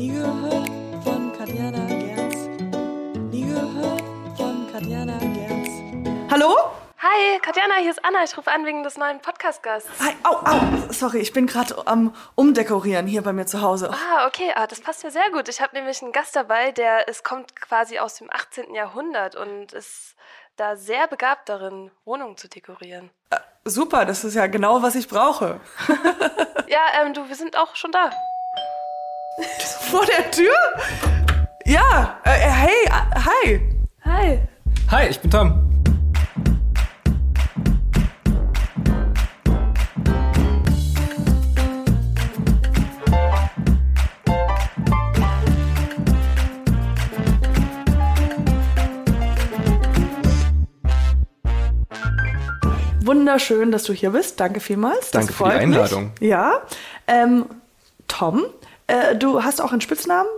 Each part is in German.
Nie gehört von Katjana Gerz. Nie gehört von Katjana Gerz. Hallo? Hi, Katjana, hier ist Anna. Ich rufe an wegen des neuen Podcast-Gasts. Hi, au, au. Sorry, ich bin gerade am Umdekorieren hier bei mir zu Hause. Ah, okay, ah, das passt ja sehr gut. Ich habe nämlich einen Gast dabei, der es kommt quasi aus dem 18. Jahrhundert und ist da sehr begabt darin, Wohnungen zu dekorieren. Äh, super, das ist ja genau, was ich brauche. ja, ähm, du, wir sind auch schon da. Vor der Tür? Ja, äh, hey, äh, hi. Hi. Hi, ich bin Tom. Wunderschön, dass du hier bist. Danke vielmals. Danke für die Einladung. Mich. Ja. Ähm, Tom, äh, du hast auch einen Spitznamen?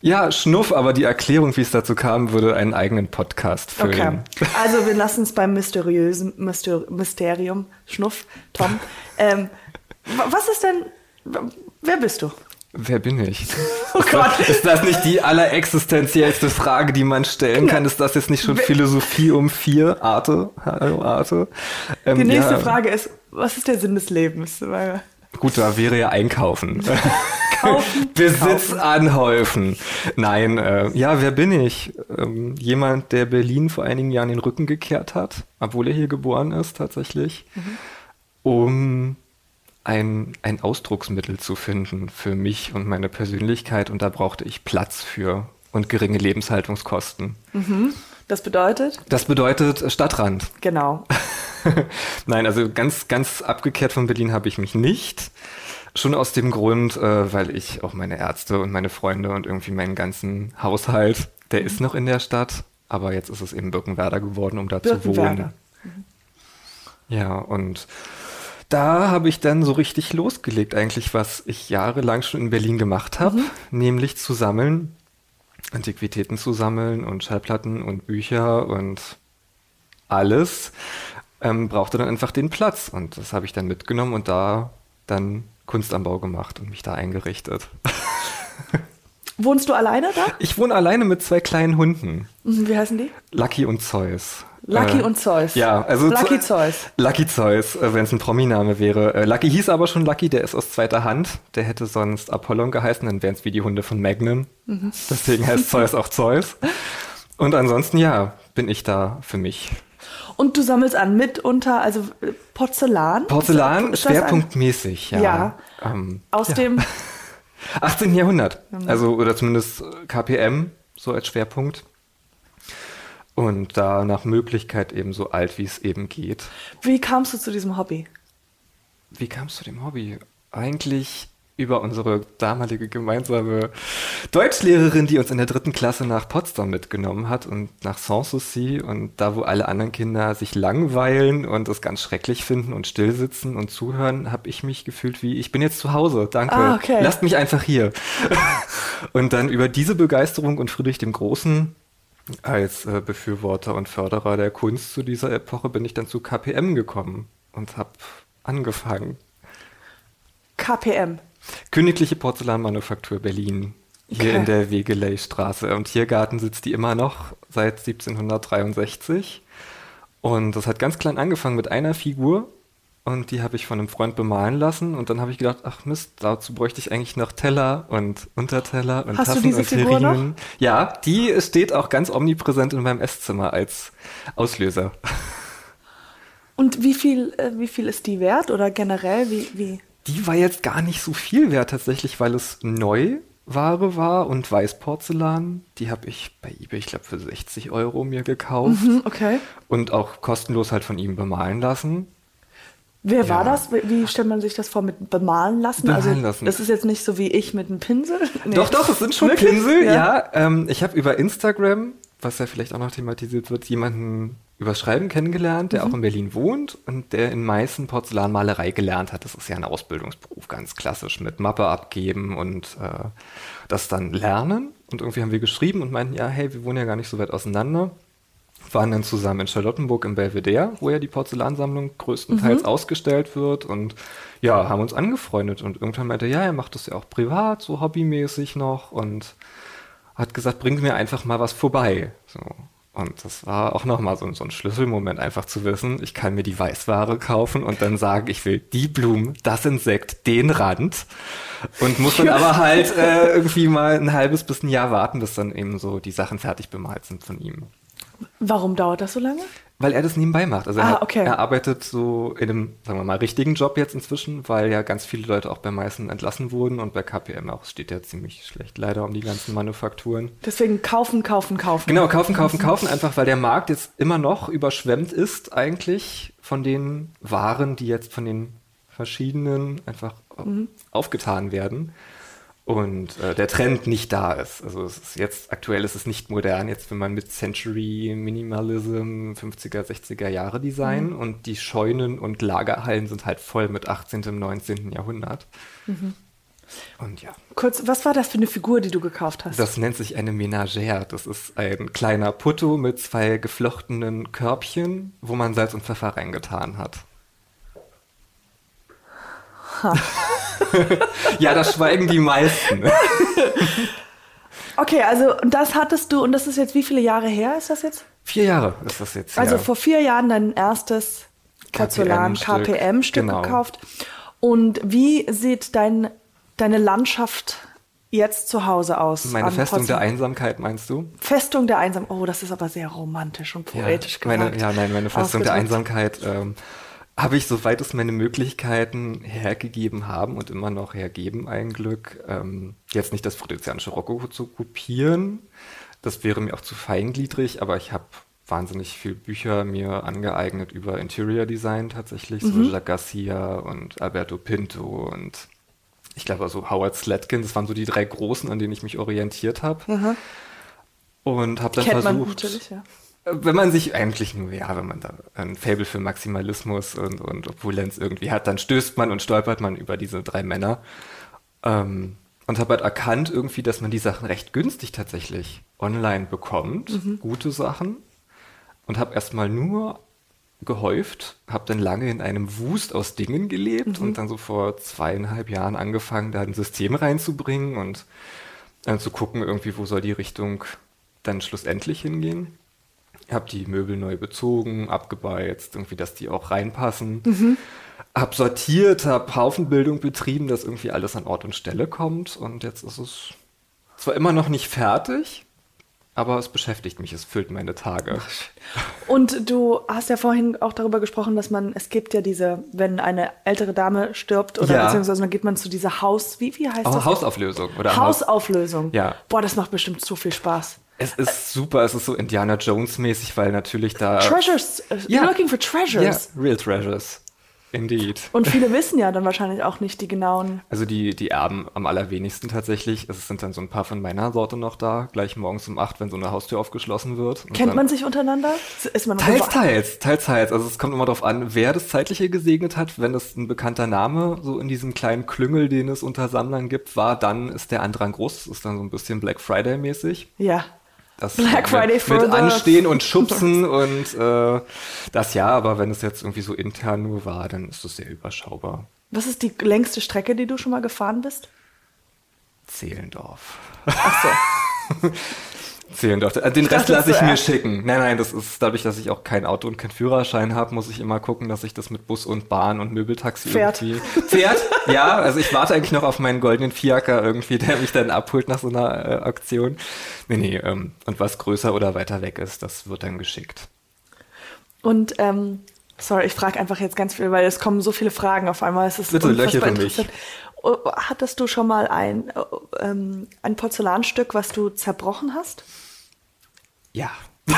Ja, Schnuff, aber die Erklärung, wie es dazu kam, würde einen eigenen Podcast füllen. Okay. Also wir lassen es beim mysteriösen Myster Mysterium. Schnuff, Tom. ähm, was ist denn, wer bist du? Wer bin ich? Oh Gott. Ist das nicht die allerexistenziellste Frage, die man stellen kann? Ist das jetzt nicht schon Philosophie um vier? Arte? Hallo, Arte? Ähm, die nächste ja. Frage ist, was ist der Sinn des Lebens? Gut, da wäre ja einkaufen. Kaufen, Besitz kaufen. anhäufen. Nein, äh, ja, wer bin ich? Ähm, jemand, der Berlin vor einigen Jahren den Rücken gekehrt hat, obwohl er hier geboren ist tatsächlich, mhm. um ein, ein Ausdrucksmittel zu finden für mich und meine Persönlichkeit und da brauchte ich Platz für und geringe Lebenshaltungskosten. Mhm. Das bedeutet? Das bedeutet Stadtrand. Genau. Nein, also ganz, ganz abgekehrt von Berlin habe ich mich nicht. Schon aus dem Grund, äh, weil ich auch meine Ärzte und meine Freunde und irgendwie meinen ganzen Haushalt, der mhm. ist noch in der Stadt, aber jetzt ist es eben Birkenwerder geworden, um da zu wohnen. Mhm. Ja, und da habe ich dann so richtig losgelegt, eigentlich, was ich jahrelang schon in Berlin gemacht habe, mhm. nämlich zu sammeln, Antiquitäten zu sammeln und Schallplatten und Bücher und alles. Ähm, brauchte dann einfach den Platz und das habe ich dann mitgenommen und da dann Kunstanbau gemacht und mich da eingerichtet. Wohnst du alleine da? Ich wohne alleine mit zwei kleinen Hunden. Mhm, wie heißen die? Lucky und Zeus. Lucky äh, und Zeus. Ja, also Lucky Zeus. Lucky Zeus, äh, wenn es ein Prominame wäre. Äh, Lucky hieß aber schon Lucky, der ist aus zweiter Hand. Der hätte sonst Apollon geheißen, dann wären es wie die Hunde von Magnum. Mhm. Deswegen heißt Zeus auch Zeus. Und ansonsten, ja, bin ich da für mich. Und du sammelst an mitunter, also äh, Porzellan? Porzellan, schwerpunktmäßig, ja. Ja. Ähm, aus ja. dem 18. Jahrhundert. Also, oder zumindest KPM, so als Schwerpunkt. Und da nach Möglichkeit eben so alt, wie es eben geht. Wie kamst du zu diesem Hobby? Wie kamst du zu dem Hobby? Eigentlich über unsere damalige gemeinsame Deutschlehrerin, die uns in der dritten Klasse nach Potsdam mitgenommen hat und nach Sanssouci und da, wo alle anderen Kinder sich langweilen und es ganz schrecklich finden und stillsitzen und zuhören, habe ich mich gefühlt wie, ich bin jetzt zu Hause, danke, ah, okay. lasst mich einfach hier. und dann über diese Begeisterung und Friedrich dem Großen als äh, Befürworter und Förderer der Kunst zu dieser Epoche bin ich dann zu KPM gekommen und habe angefangen. KPM? Königliche Porzellanmanufaktur Berlin, hier okay. in der Wegeleystraße. Im Tiergarten sitzt die immer noch seit 1763. Und das hat ganz klein angefangen mit einer Figur und die habe ich von einem Freund bemalen lassen und dann habe ich gedacht, ach Mist, dazu bräuchte ich eigentlich noch Teller und Unterteller und Hast Tassen du diese und Figur noch? Ja, die steht auch ganz omnipräsent in meinem Esszimmer als Auslöser. Und wie viel, äh, wie viel ist die wert oder generell wie, wie? Die war jetzt gar nicht so viel wert tatsächlich, weil es Neuware war und Weißporzellan. Die habe ich bei eBay, ich glaube, für 60 Euro mir gekauft. Mhm, okay. Und auch kostenlos halt von ihm bemalen lassen. Wer ja. war das? Wie stellt man sich das vor mit bemalen lassen? Bemalen also, lassen. Das ist jetzt nicht so wie ich mit einem Pinsel. Nee. Doch, doch, es sind schon Wirklich? Pinsel, ja. ja ähm, ich habe über Instagram, was ja vielleicht auch noch thematisiert wird, jemanden über Schreiben kennengelernt, der mhm. auch in Berlin wohnt und der in Meißen Porzellanmalerei gelernt hat. Das ist ja ein Ausbildungsberuf, ganz klassisch, mit Mappe abgeben und äh, das dann lernen. Und irgendwie haben wir geschrieben und meinten, ja, hey, wir wohnen ja gar nicht so weit auseinander waren dann zusammen in Charlottenburg im Belvedere, wo ja die Porzellansammlung größtenteils ausgestellt wird und ja, haben uns angefreundet und irgendwann meinte, er, ja, er macht das ja auch privat, so hobbymäßig noch und hat gesagt, bring mir einfach mal was vorbei. So. Und das war auch nochmal so, so ein Schlüsselmoment, einfach zu wissen, ich kann mir die Weißware kaufen und dann sagen, ich will die Blumen, das Insekt, den Rand. Und muss dann aber halt äh, irgendwie mal ein halbes bis ein Jahr warten, bis dann eben so die Sachen fertig bemalt sind von ihm. Warum dauert das so lange? Weil er das nebenbei macht. Also er, Ah, hat, okay. er arbeitet so in einem, sagen wir mal, richtigen Job jetzt inzwischen, weil ja ganz viele Leute auch bei Meißen entlassen wurden und bei KPM auch Es steht ja ziemlich schlecht leider um die ganzen Manufakturen. Deswegen kaufen, kaufen, kaufen. Genau, kaufen, kaufen, kaufen, einfach weil der Markt jetzt immer noch überschwemmt ist eigentlich von den Waren, die jetzt von den verschiedenen einfach aufgetan werden. Und äh, der Trend nicht da ist. Also es ist jetzt, aktuell ist es nicht modern, jetzt wenn man mit Century Minimalism 50er, 60er Jahre Design und die Scheunen und Lagerhallen sind halt voll mit 18., 19. Jahrhundert. Und ja. Kurz, was war das für eine Figur, die du gekauft hast? Das nennt sich eine Ménagère. Das ist ein kleiner Putto mit zwei geflochtenen Körbchen, wo man Salz und Pfeffer reingetan hat. Ja, da schweigen die meisten. Okay, also das hattest du, und das ist jetzt wie viele Jahre her ist das jetzt? Vier Jahre ist das jetzt. Also her. vor vier Jahren dein erstes Porzellan KPM-Stück. KPM-Stück Genau. gekauft. Und wie sieht dein, deine Landschaft jetzt zu Hause aus? Meine Festung der? Einsamkeit, meinst du? Festung der Einsamkeit. Oh, das ist aber sehr romantisch und poetisch ja, meine, gesagt. ja, nein, meine Festung der. Einsamkeit ähm, habe ich, soweit es meine Möglichkeiten hergegeben haben und immer noch hergeben, ein Glück, ähm, jetzt nicht das friedrichianische Rokoko zu kopieren. Das wäre mir auch zu feingliedrig, aber ich habe wahnsinnig viel Bücher mir angeeignet über Interior Design tatsächlich, so Jacques Garcia und Alberto Pinto und ich glaube also Howard Slatkin, das waren so die drei großen, an denen ich mich orientiert habe. Und habe dann Kennt versucht, natürlich, ja. Wenn man sich eigentlich nur, ja, wenn man da ein Fable für Maximalismus und, und Opulenz irgendwie hat, dann stößt man und stolpert man über diese drei Männer. Ähm, und habe halt erkannt irgendwie, dass man die Sachen recht günstig tatsächlich online bekommt, gute Sachen. Und habe erstmal nur gehäuft, habe dann lange in einem Wust aus Dingen gelebt und dann so vor zweieinhalb Jahren angefangen, da ein System reinzubringen und äh, zu gucken, irgendwie, wo soll die Richtung dann schlussendlich hingehen. Hab die Möbel neu bezogen, abgebeizt, irgendwie, dass die auch reinpassen. Hab sortiert, hab Haufenbildung betrieben, dass irgendwie alles an Ort und Stelle kommt. Und jetzt ist es zwar immer noch nicht fertig, aber es beschäftigt mich, es füllt meine Tage. Und du hast ja vorhin auch darüber gesprochen, dass man, es gibt ja diese, wenn eine ältere Dame stirbt oder Ja. beziehungsweise dann geht man zu dieser Haus, wie, wie heißt Aber das? Hausauflösung, oder? Haus Hausauflösung. Ja. Boah, das macht bestimmt so viel Spaß. Es ist super, es ist so Indiana Jones mäßig, weil natürlich da. Treasures, äh, Ja. you're looking for Ja, treasures. real treasures. Indeed. Und viele wissen ja dann wahrscheinlich auch nicht die genauen. Also die, die erben am allerwenigsten tatsächlich. Es sind dann so ein paar von meiner Sorte noch da, gleich morgens um acht, wenn so eine Haustür aufgeschlossen wird. Und Kennt man sich untereinander? Ist man Teils, teils, teils, teils. Also es kommt immer darauf an, wer das Zeitliche gesegnet hat. Wenn es ein bekannter Name so in diesem kleinen Klüngel, den es unter Sammlern gibt, war, dann ist der Andrang groß. Das ist dann so ein bisschen Black Friday mäßig. Ja. Das Black mit, Friday mit the- Anstehen und Schubsen und äh, das ja, aber wenn es jetzt irgendwie so intern nur war, dann ist es sehr überschaubar. Was ist die längste Strecke, die du schon mal gefahren bist? Zehlendorf. Ach so. Zehlendorf. Also Den Rest lasse ich mir schicken. Nein, nein, das ist dadurch, dass ich auch kein Auto und keinen Führerschein habe, muss ich immer gucken, dass ich das mit Bus und Bahn und Möbeltaxi Pferd. irgendwie. Pferd? Ja, also ich warte eigentlich noch auf meinen goldenen Fiaker irgendwie, der mich dann abholt nach so einer äh, Aktion. Nee, nee, ähm, und was größer oder weiter weg ist, das wird dann geschickt. Und ähm, sorry, ich frage einfach jetzt ganz viel, weil es kommen so viele Fragen auf einmal. Es ist Bitte, löchere mich. interessant. Oh, Hattest du schon mal ein, äh, ähm, ein Porzellanstück, was du zerbrochen hast? Ja.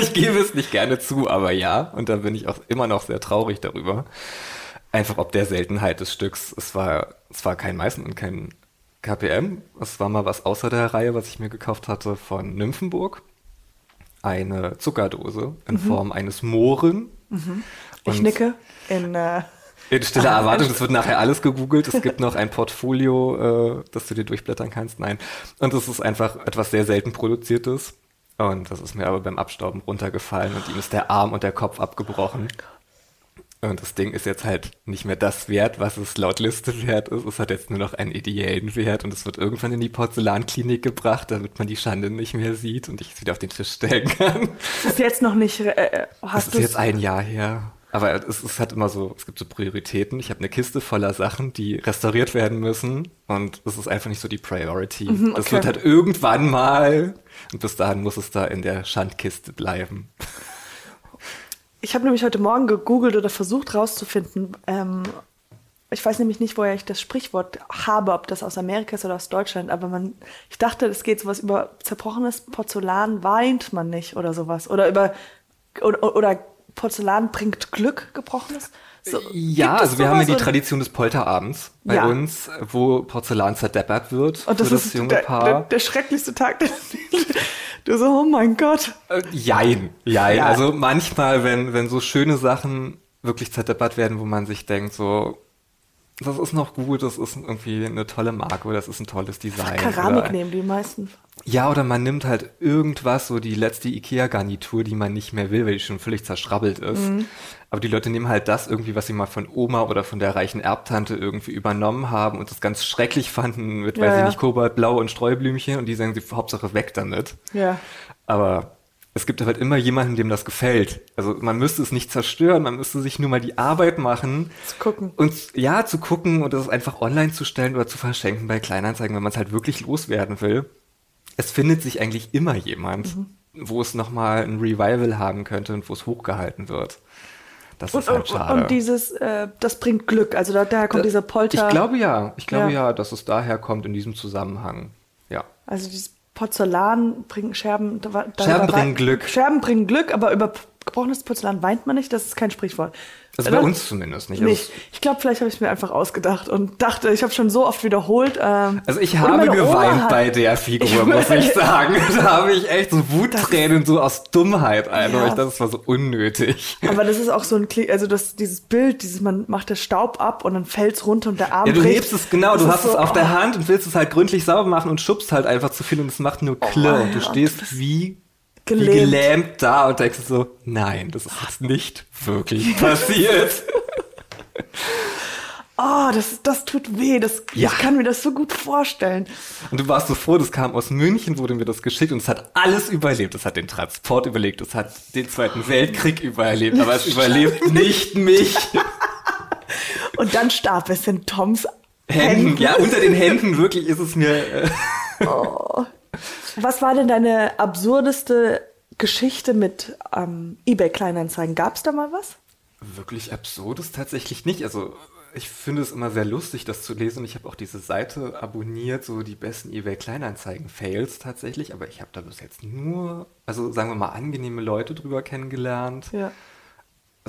ich gebe es nicht gerne zu, aber ja. Und da bin ich auch immer noch sehr traurig darüber. Einfach ob der Seltenheit des Stücks. Es war, es war kein Meißen und kein KPM. Es war mal was außer der Reihe, was ich mir gekauft hatte von Nymphenburg. Eine Zuckerdose in Form eines Mohren. Ich Und- nicke in äh, In stiller Erwartung, das wird nachher alles gegoogelt. Es gibt noch ein Portfolio, äh, das du dir durchblättern kannst. Nein. Und es ist einfach etwas sehr selten produziertes. Und das ist mir aber beim Abstauben runtergefallen und ihm ist der Arm und der Kopf abgebrochen. Und das Ding ist jetzt halt nicht mehr das wert, was es laut Liste wert ist. Es hat jetzt nur noch einen ideellen Wert und es wird irgendwann in die Porzellanklinik gebracht, damit man die Schande nicht mehr sieht und ich es wieder auf den Tisch stellen kann. Das ist jetzt noch nicht. Äh, hast das ist jetzt ein Jahr her. Aber es ist halt immer so, es gibt so Prioritäten. Ich habe eine Kiste voller Sachen, die restauriert werden müssen. Und es ist einfach nicht so die Priority. Mhm, Das okay. wird halt irgendwann mal. Und bis dahin muss es da in der Schandkiste bleiben. Ich habe nämlich heute Morgen gegoogelt oder versucht rauszufinden. Ähm, ich weiß nämlich nicht, woher ich das Sprichwort habe, ob das aus Amerika ist oder aus Deutschland. Aber man, ich dachte, es geht sowas über zerbrochenes Porzellan weint man nicht oder sowas. Oder über oder, oder Porzellan bringt Glück, gebrochenes. So, Ja, also wir haben ja die Tradition des Polterabends bei Ja. uns, wo Porzellan zerdeppert wird Und das für das ist junge der, Paar. der, der schrecklichste Tag. du so, oh mein Gott. Äh, Jein, jein. Ja. Also manchmal, wenn, wenn so schöne Sachen wirklich zerdeppert werden, wo man sich denkt, so, das ist noch gut, das ist irgendwie eine tolle Marke oder das ist ein tolles Design. Keramik oder, nehmen die meisten. Ja, oder man nimmt halt irgendwas, so die letzte Ikea-Garnitur, die man nicht mehr will, weil die schon völlig zerschrabbelt ist. Mhm. Aber die Leute nehmen halt das irgendwie, was sie mal von Oma oder von der reichen Erbtante irgendwie übernommen haben und das ganz schrecklich fanden mit, Ja, weiß ich ja. nicht, Kobaltblau und Streublümchen und die sagen sie, Hauptsache weg damit. Ja. Aber es gibt halt immer jemanden, dem das gefällt. Also man müsste es nicht zerstören, man müsste sich nur mal die Arbeit machen. Zu gucken. Und ja, zu gucken und das einfach online zu stellen oder zu verschenken bei Kleinanzeigen, wenn man es halt wirklich loswerden will. Es findet sich eigentlich immer jemand, Mhm. wo es nochmal ein Revival haben könnte und wo es hochgehalten wird. Das Und, ist halt schade. und dieses, äh, das bringt Glück. Also da, daher kommt dieser Polter. Ich glaube ja. Ich glaube Ja. ja. dass es daher kommt in diesem Zusammenhang. Ja. Also dieses Porzellan bringen Scherben. Da, Scherben da- bringen Glück. Scherben bringen Glück, aber über gebrochenes Porzellan weint man nicht. Das ist kein Sprichwort. Also bei uns zumindest nicht. Also Nicht. Ich glaube, vielleicht habe ich es mir einfach ausgedacht und dachte, ich habe schon so oft wiederholt. Ähm, Also ich habe geweint hat- bei der Figur, Ich- muss ich sagen. Da habe ich echt so Wuttränen so aus Dummheit ein, Ja. ich dachte, das war so unnötig. Aber das ist auch so ein Kli also das, dieses Bild, dieses, man macht der Staub ab und dann fällt's runter und der Arm Ja, du bricht. hebst es genau, Das du hast so, es auf der oh, Hand und willst es halt gründlich sauber machen und schubst halt einfach zu viel und es macht nur Klirr. ja, und du stehst wie Gelähmt. gelähmt da und denkst so, nein, das ist jetzt nicht wirklich passiert. Oh, das, das tut weh. Das, Ja. Ich kann mir das so gut vorstellen. Und du warst so froh, das kam aus München, wurde mir das geschickt und es hat alles überlebt. Es hat den Transport überlebt, es hat den Zweiten Weltkrieg überlebt, aber es überlebt nicht mich. Und dann starb es in Toms Händen, Händen. ja, unter den Händen wirklich ist es mir. Äh, Was war denn deine absurdeste Geschichte mit ähm, eBay Kleinanzeigen? Gab es da mal was? wirklich absurd ist tatsächlich nicht. Also ich finde es immer sehr lustig, das zu lesen. Ich habe auch diese Seite abonniert, so die besten eBay Kleinanzeigen-Fails tatsächlich, aber ich habe da bis jetzt nur, also sagen wir mal, angenehme Leute drüber kennengelernt. Ja.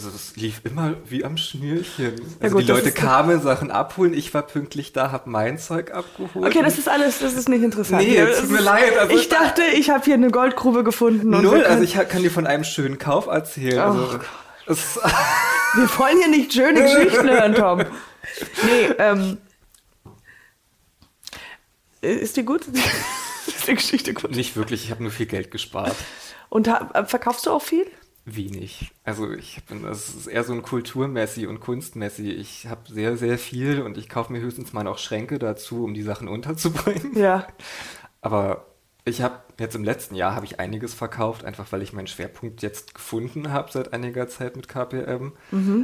Also das lief immer wie am Schnürchen. Ja Also gut, die Leute kamen, Sachen abholen, ich war pünktlich da, habe mein Zeug abgeholt. Okay, das ist alles, das ist nicht interessant. Nee, tut ist- mir leid, also- ich dachte, ich habe hier eine Goldgrube gefunden. Und Null, also ich kann dir von einem schönen Kauf erzählen. Oh also, es, wir wollen hier nicht schöne Geschichten hören, Tom. Nee, ähm. Ist die gut? ist die Geschichte gut? nicht wirklich, ich habe nur viel Geld gespart. Und verkaufst du auch viel? Wenig. Also ich bin, das ist eher so ein Kulturmessi und Kunstmessi. Ich habe sehr, sehr viel und ich kaufe mir höchstens mal noch Schränke dazu, um die Sachen unterzubringen. Ja. Aber ich habe jetzt im letzten Jahr habe ich einiges verkauft, einfach weil ich meinen Schwerpunkt jetzt gefunden habe seit einiger Zeit mit KPM.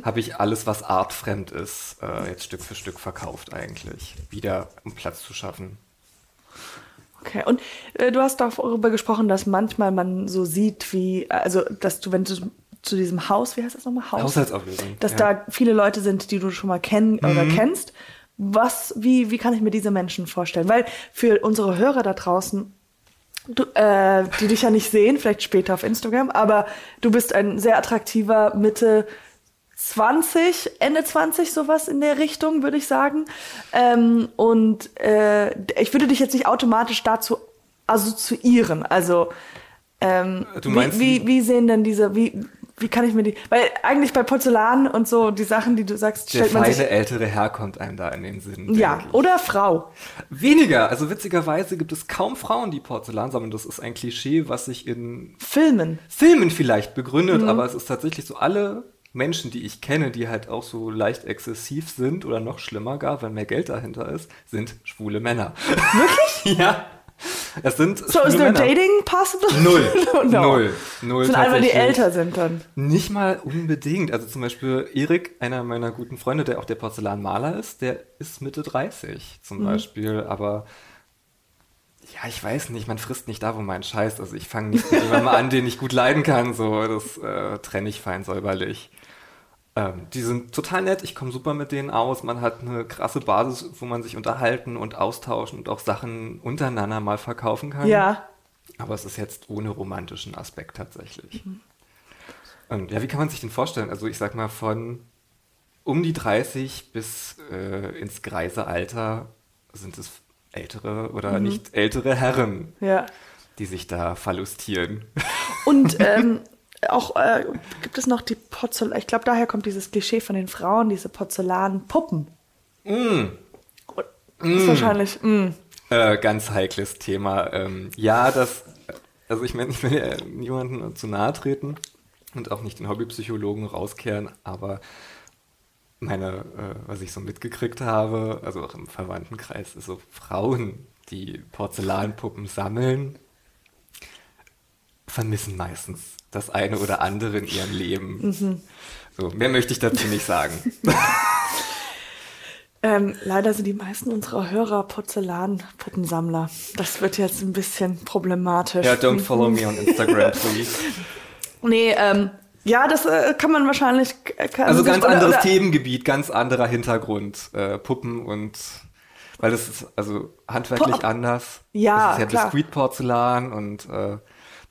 Habe ich alles, was artfremd ist, äh, jetzt Stück für Stück verkauft eigentlich. Wieder, um Platz zu schaffen. Okay, und äh, du hast darüber gesprochen, dass manchmal man so sieht, wie, also, dass du, wenn du zu diesem Haus, wie heißt das nochmal? Haus? Haushaltsauflösung. Dass ja. Mhm. da viele Leute sind, die du schon mal kennen oder kennst. Was, wie, wie kann ich mir diese Menschen vorstellen? Weil für unsere Hörer da draußen, du, äh, die dich ja nicht sehen, vielleicht später auf Instagram, aber du bist ein sehr attraktiver Mitte 20, Ende 20, sowas in der Richtung, würde ich sagen. Ähm, und äh, ich würde dich jetzt nicht automatisch dazu assoziieren. Also, ähm, Du meinst wie, wie, wie sehen denn diese, wie, wie kann ich mir die, weil eigentlich bei Porzellan und so, die Sachen, die du sagst, Der stellt man feine sich, ältere Herr kommt einem da in den Sinn. ja, oder Frau. Weniger. Also witzigerweise gibt es kaum Frauen, die Porzellan sammeln. Das ist ein Klischee, was sich in Filmen. Filmen vielleicht begründet, Mhm. aber es ist tatsächlich so, alle Menschen, die ich kenne, die halt auch so leicht exzessiv sind oder noch schlimmer gar, weil mehr Geld dahinter ist, sind schwule Männer. Wirklich? ja. Es sind So, schwule is there Männer. dating possible? Null. no. Null. Null. Sind einfach die älter sind dann. Nicht mal unbedingt. Also zum Beispiel Erik, einer meiner guten Freunde, der auch der Porzellanmaler ist, der ist Mitte 30 zum Beispiel, aber ja, ich weiß nicht, man frisst nicht da, wo man scheißt. Also ich fange nicht mit jemandem an, den ich gut leiden kann. So, das äh, trenne ich fein säuberlich. Ähm, die sind total nett, ich komme super mit denen aus. Man hat eine krasse Basis, wo man sich unterhalten und austauschen und auch Sachen untereinander mal verkaufen kann. Ja. Aber es ist jetzt ohne romantischen Aspekt tatsächlich. Und ja, wie kann man sich den vorstellen? Also ich sag mal von um die 30 bis äh, ins greise Alter sind es ältere oder nicht ältere Herren, Ja. die sich da verlustieren. Und ähm, auch äh, gibt es noch die Porzellan, ich glaube, daher kommt dieses Klischee von den Frauen, diese Porzellanpuppen. Mm. Ist wahrscheinlich, mm. Äh, ganz heikles Thema. Ähm, ja, das, also ich meine, ich will ja niemandem zu nahe treten und auch nicht den Hobbypsychologen rauskehren, aber meine, äh, was ich so mitgekriegt habe, also auch im Verwandtenkreis, ist so Frauen, die Porzellanpuppen sammeln, vermissen meistens das eine oder andere in ihrem Leben. So, mehr möchte ich dazu nicht sagen. Ähm, leider sind die meisten unserer Hörer Porzellanpuppensammler. Das wird jetzt ein bisschen problematisch. ja, don't follow me on Instagram, please. Nee, ähm, ja, das äh, kann man wahrscheinlich. Kann Also ganz oder- anderes oder- Themengebiet, ganz anderer Hintergrund. Äh, Puppen und weil das ist also handwerklich Po- anders. Ja, das ist ja klar. Biskuit Porzellan und äh,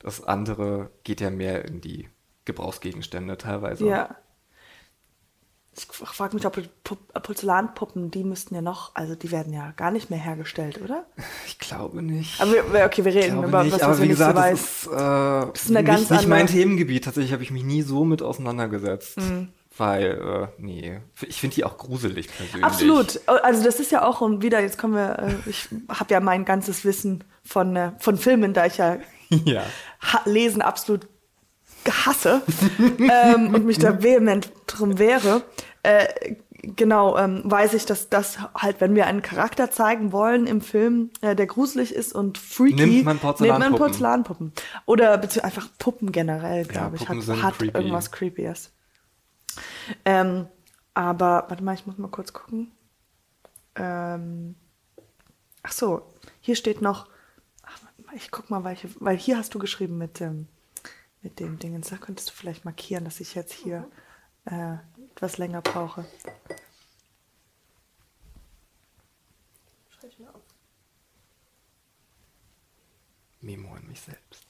das andere geht ja mehr in die Gebrauchsgegenstände teilweise. Ja. Ich frage mich, ob äh, Porzellanpuppen, die müssten ja noch, also die werden ja gar nicht mehr hergestellt, oder? Ich glaube nicht. Aber wir, okay, wir reden über nicht, was, aber was wie nicht so gesagt, weiß. das ist, äh, ist eine ganz nicht, nicht mein Themengebiet. Tatsächlich habe ich mich nie so mit auseinandergesetzt. Mhm. Weil, äh, nee, ich finde die auch gruselig persönlich. Absolut. Also das ist ja auch und wieder, jetzt kommen wir, äh, ich habe ja mein ganzes Wissen von, äh, von Filmen, da ich ja Ja. Lesen absolut hasse ähm, und mich da vehement drum wehre. Äh, genau, ähm, weiß ich, dass das halt, wenn wir einen Charakter zeigen wollen im Film, äh, der gruselig ist und freaky, Nimmt man nimmt man Porzellanpuppen. Porzellanpuppen. Oder einfach Puppen generell, glaube ich, Puppen hat, hat creepy. irgendwas Creepies. Ähm, aber, warte mal, ich muss mal kurz gucken. Ähm, ach so, hier steht noch, ich guck mal, welche, weil hier hast du geschrieben mit dem, mit dem Dingens. Da könntest du vielleicht markieren, dass ich jetzt hier äh, etwas länger brauche. Memo an mich selbst.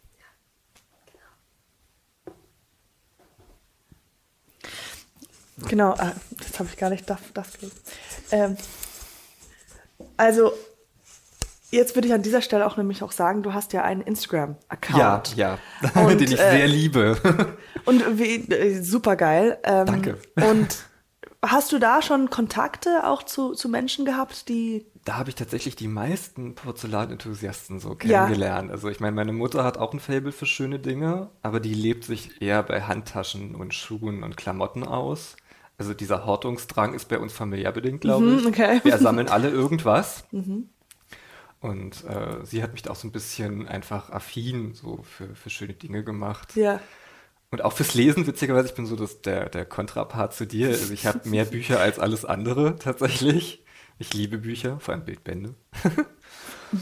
Genau, äh, das habe ich gar nicht das, das gelesen. Ähm, also, jetzt würde ich an dieser Stelle auch nämlich auch sagen, du hast ja einen Ja, Instagram-Account. ja. Und, Den ich äh, sehr liebe. Und wie, äh, super geil. Ähm, Danke. Und hast du da schon Kontakte auch zu, zu Menschen gehabt, die. Da habe ich tatsächlich die meisten Porzellanenthusiasten so Ja. kennengelernt. Also ich meine, meine Mutter hat auch ein Faible für schöne Dinge, aber die lebt sich eher bei Handtaschen und Schuhen und Klamotten aus. Also dieser Hortungsdrang ist bei uns familiär bedingt, glaube Mhm, ich. okay. Wir sammeln alle irgendwas. Und äh, sie hat mich da auch so ein bisschen einfach affin so für, für schöne Dinge gemacht. Ja. Und auch fürs Lesen, witzigerweise, ich bin so das, der, der Kontrapart zu dir. Also ich habe mehr Bücher als alles andere tatsächlich. Ich liebe Bücher, vor allem Bildbände.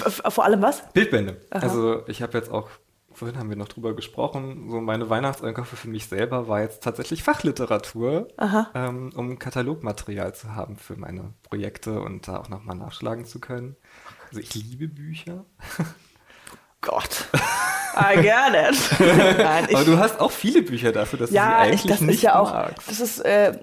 Vor allem was? Bildbände. Also ich habe jetzt auch, vorhin haben wir noch drüber gesprochen, so meine Weihnachtseinkäufe für mich selber war jetzt tatsächlich Fachliteratur, ähm, um Katalogmaterial zu haben für meine Projekte und da auch nochmal nachschlagen zu können. Also ich liebe Bücher. Gott. I get it. Nein, ich, Aber du hast auch viele Bücher dafür, dass ja, du sie ich, eigentlich das nicht ist ja auch, magst. das ist, äh,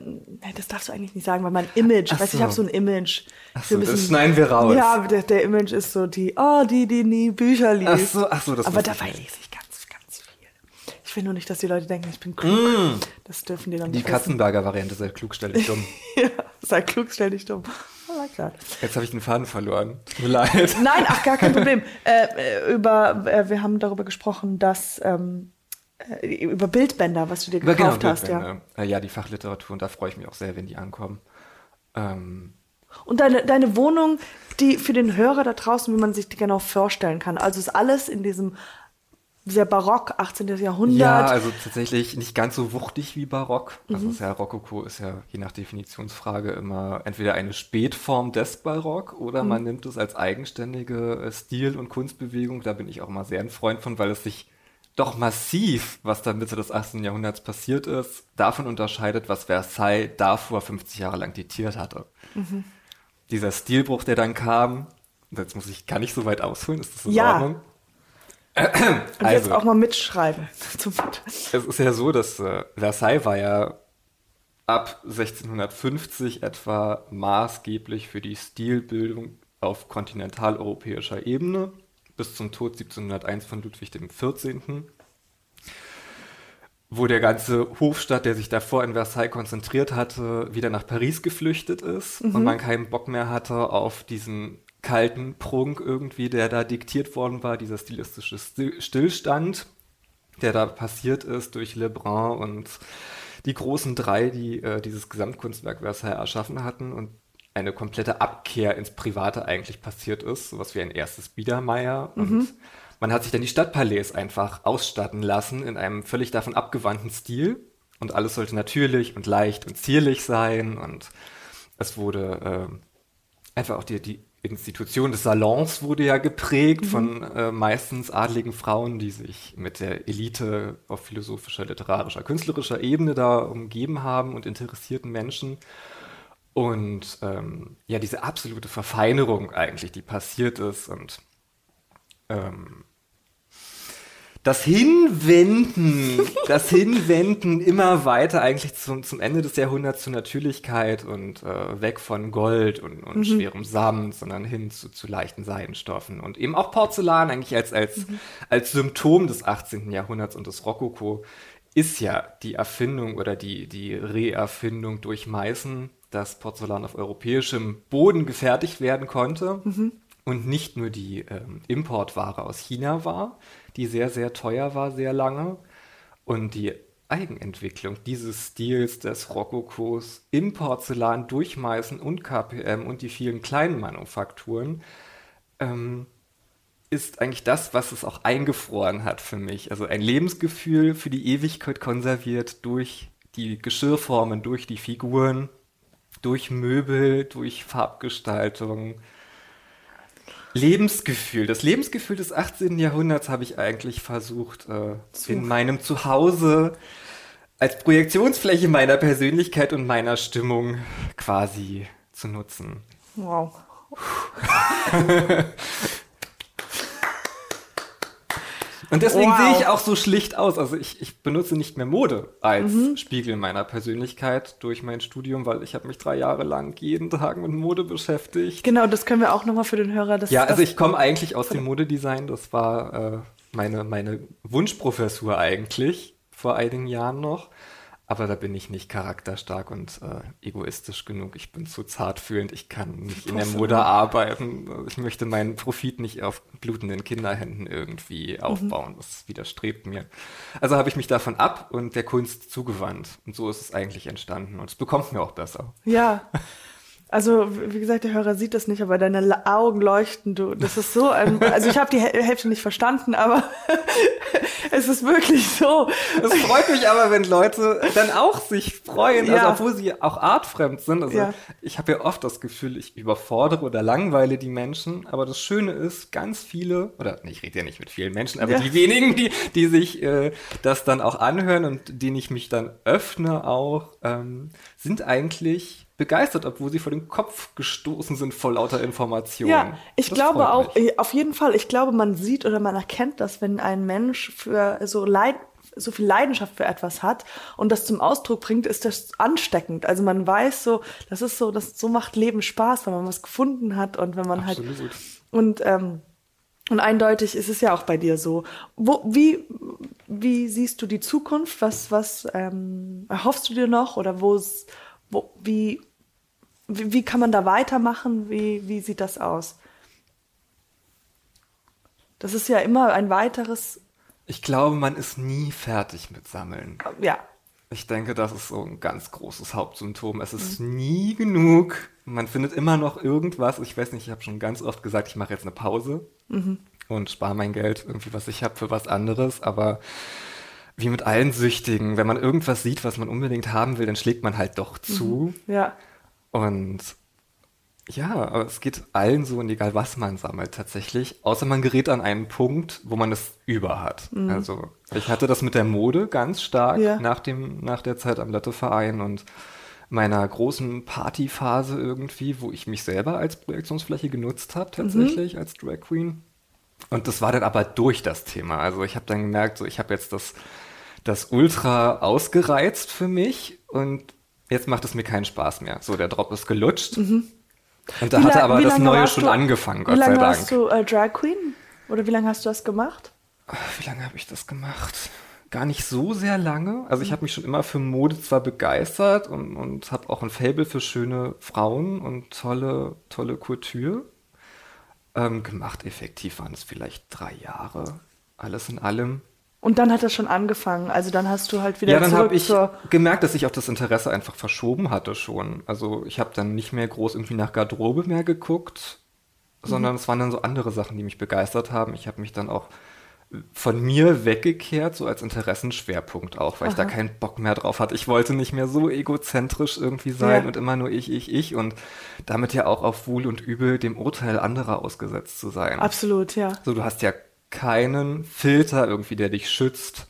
das darfst du eigentlich nicht sagen, weil mein Image, Ach weißt du, ich so. habe so ein Image. Ach so, ein das schneiden wir raus. Ja, der, der Image ist so die, oh, die, die nie Bücher liest. Ach so, ach so, das Aber ich dabei nicht. lese ich ganz, ganz viel. Ich Ich will nur nicht, dass die Leute denken, ich bin klug. Das dürfen die dann Die nicht wissen. Katzenberger-Variante, sei klug, stell dich dumm. Ja, sei klug, stell dich dumm. Oh, klar. Jetzt habe ich den Faden verloren. Tut mir leid. Nein, ach, gar kein Problem. Äh, äh, über, äh, wir haben darüber gesprochen, dass ähm, äh, über Bildbänder, was du dir Aber gekauft hast, ja. Äh, ja, die Fachliteratur, und da freue ich mich auch sehr, wenn die ankommen. Ähm, Und deine, deine Wohnung, die für den Hörer da draußen, wie man sich die genau vorstellen kann. Also ist alles in diesem sehr barock 18. Jahrhundert. ja, also tatsächlich nicht ganz so wuchtig wie Barock. Mhm. Also es ist ja Rokoko ist ja je nach Definitionsfrage immer entweder eine Spätform des Barock oder Mhm. man nimmt es als eigenständige äh, Stil- und Kunstbewegung. Da bin ich auch mal sehr ein Freund von, weil es sich doch massiv, was da Mitte des 18. Jahrhunderts passiert ist, davon unterscheidet, was Versailles davor 50 Jahre lang diktiert hatte. Mhm. Dieser Stilbruch, der dann kam, und jetzt muss ich, kann ich so weit ausholen, ist das in Ja. Ordnung? Und jetzt Also. auch mal mitschreiben. Es ist ja so, dass äh, Versailles war ja ab 1650 etwa maßgeblich für die Stilbildung auf kontinentaleuropäischer Ebene bis zum Tod 1701 von Ludwig XIV., wo der ganze Hofstaat, der sich davor in Versailles konzentriert hatte, wieder nach Paris geflüchtet ist und man keinen Bock mehr hatte auf diesen kalten Prunk irgendwie, der da diktiert worden war, dieser stilistische Still- Stillstand, der da passiert ist durch Lebrun und die großen drei, die äh, dieses Gesamtkunstwerk Versailles erschaffen hatten und eine komplette Abkehr ins Private eigentlich passiert ist, sowas wie ein erstes Biedermeier. Und man hat sich dann die Stadtpalais einfach ausstatten lassen in einem völlig davon abgewandten Stil. Und alles sollte natürlich und leicht und zierlich sein. Und es wurde äh, einfach auch die, die Institution des Salons wurde ja geprägt von äh, meistens adligen Frauen, die sich mit der Elite auf philosophischer, literarischer, künstlerischer Ebene da umgeben haben und interessierten Menschen. Und ähm, ja, diese absolute Verfeinerung eigentlich, die passiert ist und ähm, das Hinwenden, das Hinwenden immer weiter eigentlich zum, zum Ende des Jahrhunderts zur Natürlichkeit und äh, weg von Gold und, und schwerem Samt, sondern hin zu, zu leichten Seidenstoffen und eben auch Porzellan eigentlich als, als, als Symptom des 18. Jahrhunderts und des Rokoko ist ja die Erfindung oder die, die Reerfindung durch Meißen, dass Porzellan auf europäischem Boden gefertigt werden konnte und nicht nur die ähm, Importware aus China war, die sehr, sehr teuer war, sehr lange. Und die Eigenentwicklung dieses Stils des Rokokos im Porzellan durch Meißen und KPM und die vielen kleinen Manufakturen ähm, ist eigentlich das, was es auch eingefroren hat für mich. Also ein Lebensgefühl für die Ewigkeit konserviert durch die Geschirrformen, durch die Figuren, durch Möbel, durch Farbgestaltung. Lebensgefühl. Das Lebensgefühl des 18. Jahrhunderts habe ich eigentlich versucht, äh, in meinem Zuhause als Projektionsfläche meiner Persönlichkeit und meiner Stimmung quasi zu nutzen. Wow. Und deswegen Wow. sehe ich auch so schlicht aus. Also ich, ich benutze nicht mehr Mode als Spiegel meiner Persönlichkeit durch mein Studium, weil ich habe mich drei Jahre lang jeden Tag mit Mode beschäftigt. Genau, das können wir auch nochmal für den Hörer. Das, Ja, also das, ich komme eigentlich aus dem Modedesign. Das war äh, meine, meine Wunschprofessur eigentlich vor einigen Jahren noch. Aber da bin ich nicht charakterstark und äh, egoistisch genug. Ich bin zu zartfühlend. Ich kann nicht in der Mode arbeiten. Ich möchte meinen Profit nicht auf blutenden Kinderhänden irgendwie aufbauen. Das widerstrebt mir. Also habe ich mich davon ab und der Kunst zugewandt. Und so ist es eigentlich entstanden. Und es bekommt mir auch besser. Ja. Also, wie gesagt, der Hörer sieht das nicht, aber deine Augen leuchten, du. Das ist so ein. Also, ich habe die Häl- Hälfte nicht verstanden, aber es ist wirklich so. Es freut mich aber, wenn Leute dann auch sich freuen, also Ja. obwohl sie auch artfremd sind. Also Ja. ich habe ja oft das Gefühl, ich überfordere oder langweile die Menschen. Aber das Schöne ist, ganz viele, oder nee, ich rede ja nicht mit vielen Menschen, aber Ja. die wenigen, die, die sich äh, das dann auch anhören und denen ich mich dann öffne auch, ähm, sind eigentlich begeistert, obwohl sie vor den Kopf gestoßen sind vor lauter Informationen. Ja, ich Das glaube auch, mich. äh, auf jeden Fall, ich glaube, man sieht oder man erkennt das, wenn ein Mensch für so Leid, so viel Leidenschaft für etwas hat und das zum Ausdruck bringt, ist das ansteckend. Also man weiß so, das ist so, das so macht Leben Spaß, wenn man was gefunden hat und wenn man halt Absolut. und ähm, und eindeutig ist es ja auch bei dir so. Wo, wie, wie siehst du die Zukunft? Was, was ähm, erhoffst du dir noch? Oder wo's, wo, wie, wie, wie kann man da weitermachen? Wie, wie sieht das aus? Das ist ja immer ein weiteres, Ich glaube, man ist nie fertig mit Sammeln. ja, Ich denke, das ist so ein ganz großes Hauptsymptom. Es ist nie genug. Man findet immer noch irgendwas. Ich weiß nicht, ich habe schon ganz oft gesagt, ich mache jetzt eine Pause und spare mein Geld, irgendwie, was ich habe, für was anderes. Aber wie mit allen Süchtigen, wenn man irgendwas sieht, was man unbedingt haben will, dann schlägt man halt doch zu. ja. Und ja, aber es geht allen so und egal was man sammelt tatsächlich, außer man gerät an einen Punkt, wo man es über hat. Also ich hatte das mit der Mode ganz stark Ja. nach dem nach der Zeit am Letteverein und meiner großen Partyphase irgendwie, wo ich mich selber als Projektionsfläche genutzt habe tatsächlich als Drag Queen. Und das war dann aber durch das Thema. Also ich habe dann gemerkt, so ich habe jetzt das das Ultra ausgereizt für mich und jetzt macht es mir keinen Spaß mehr. So, der Drop ist gelutscht. Und da Wie hatte aber wie das lange Neue schon du- angefangen, Wie Gott sei lange Dank. warst du äh, Drag Queen? Oder wie lange hast du das gemacht? Wie lange habe ich das gemacht? Gar nicht so sehr lange. Also ich habe mich schon immer für Mode zwar begeistert und, und habe auch ein Faible für schöne Frauen und tolle, tolle Couture. Ähm, gemacht effektiv waren es vielleicht drei Jahre. Alles in allem. Und dann hat das schon angefangen. Also dann hast du halt wieder Ja, dann habe ich gemerkt, dass ich auch das Interesse einfach verschoben hatte schon. Also ich habe dann nicht mehr groß irgendwie nach Garderobe mehr geguckt, sondern es waren dann so andere Sachen, die mich begeistert haben. Ich habe mich dann auch von mir weggekehrt, so als Interessenschwerpunkt auch, weil ich da keinen Bock mehr drauf hatte. Ich wollte nicht mehr so egozentrisch irgendwie sein Ja. und immer nur ich, ich, ich und damit ja auch auf Wohl und Übel dem Urteil anderer ausgesetzt zu sein. Absolut, ja. So, du hast ja keinen Filter irgendwie, der dich schützt,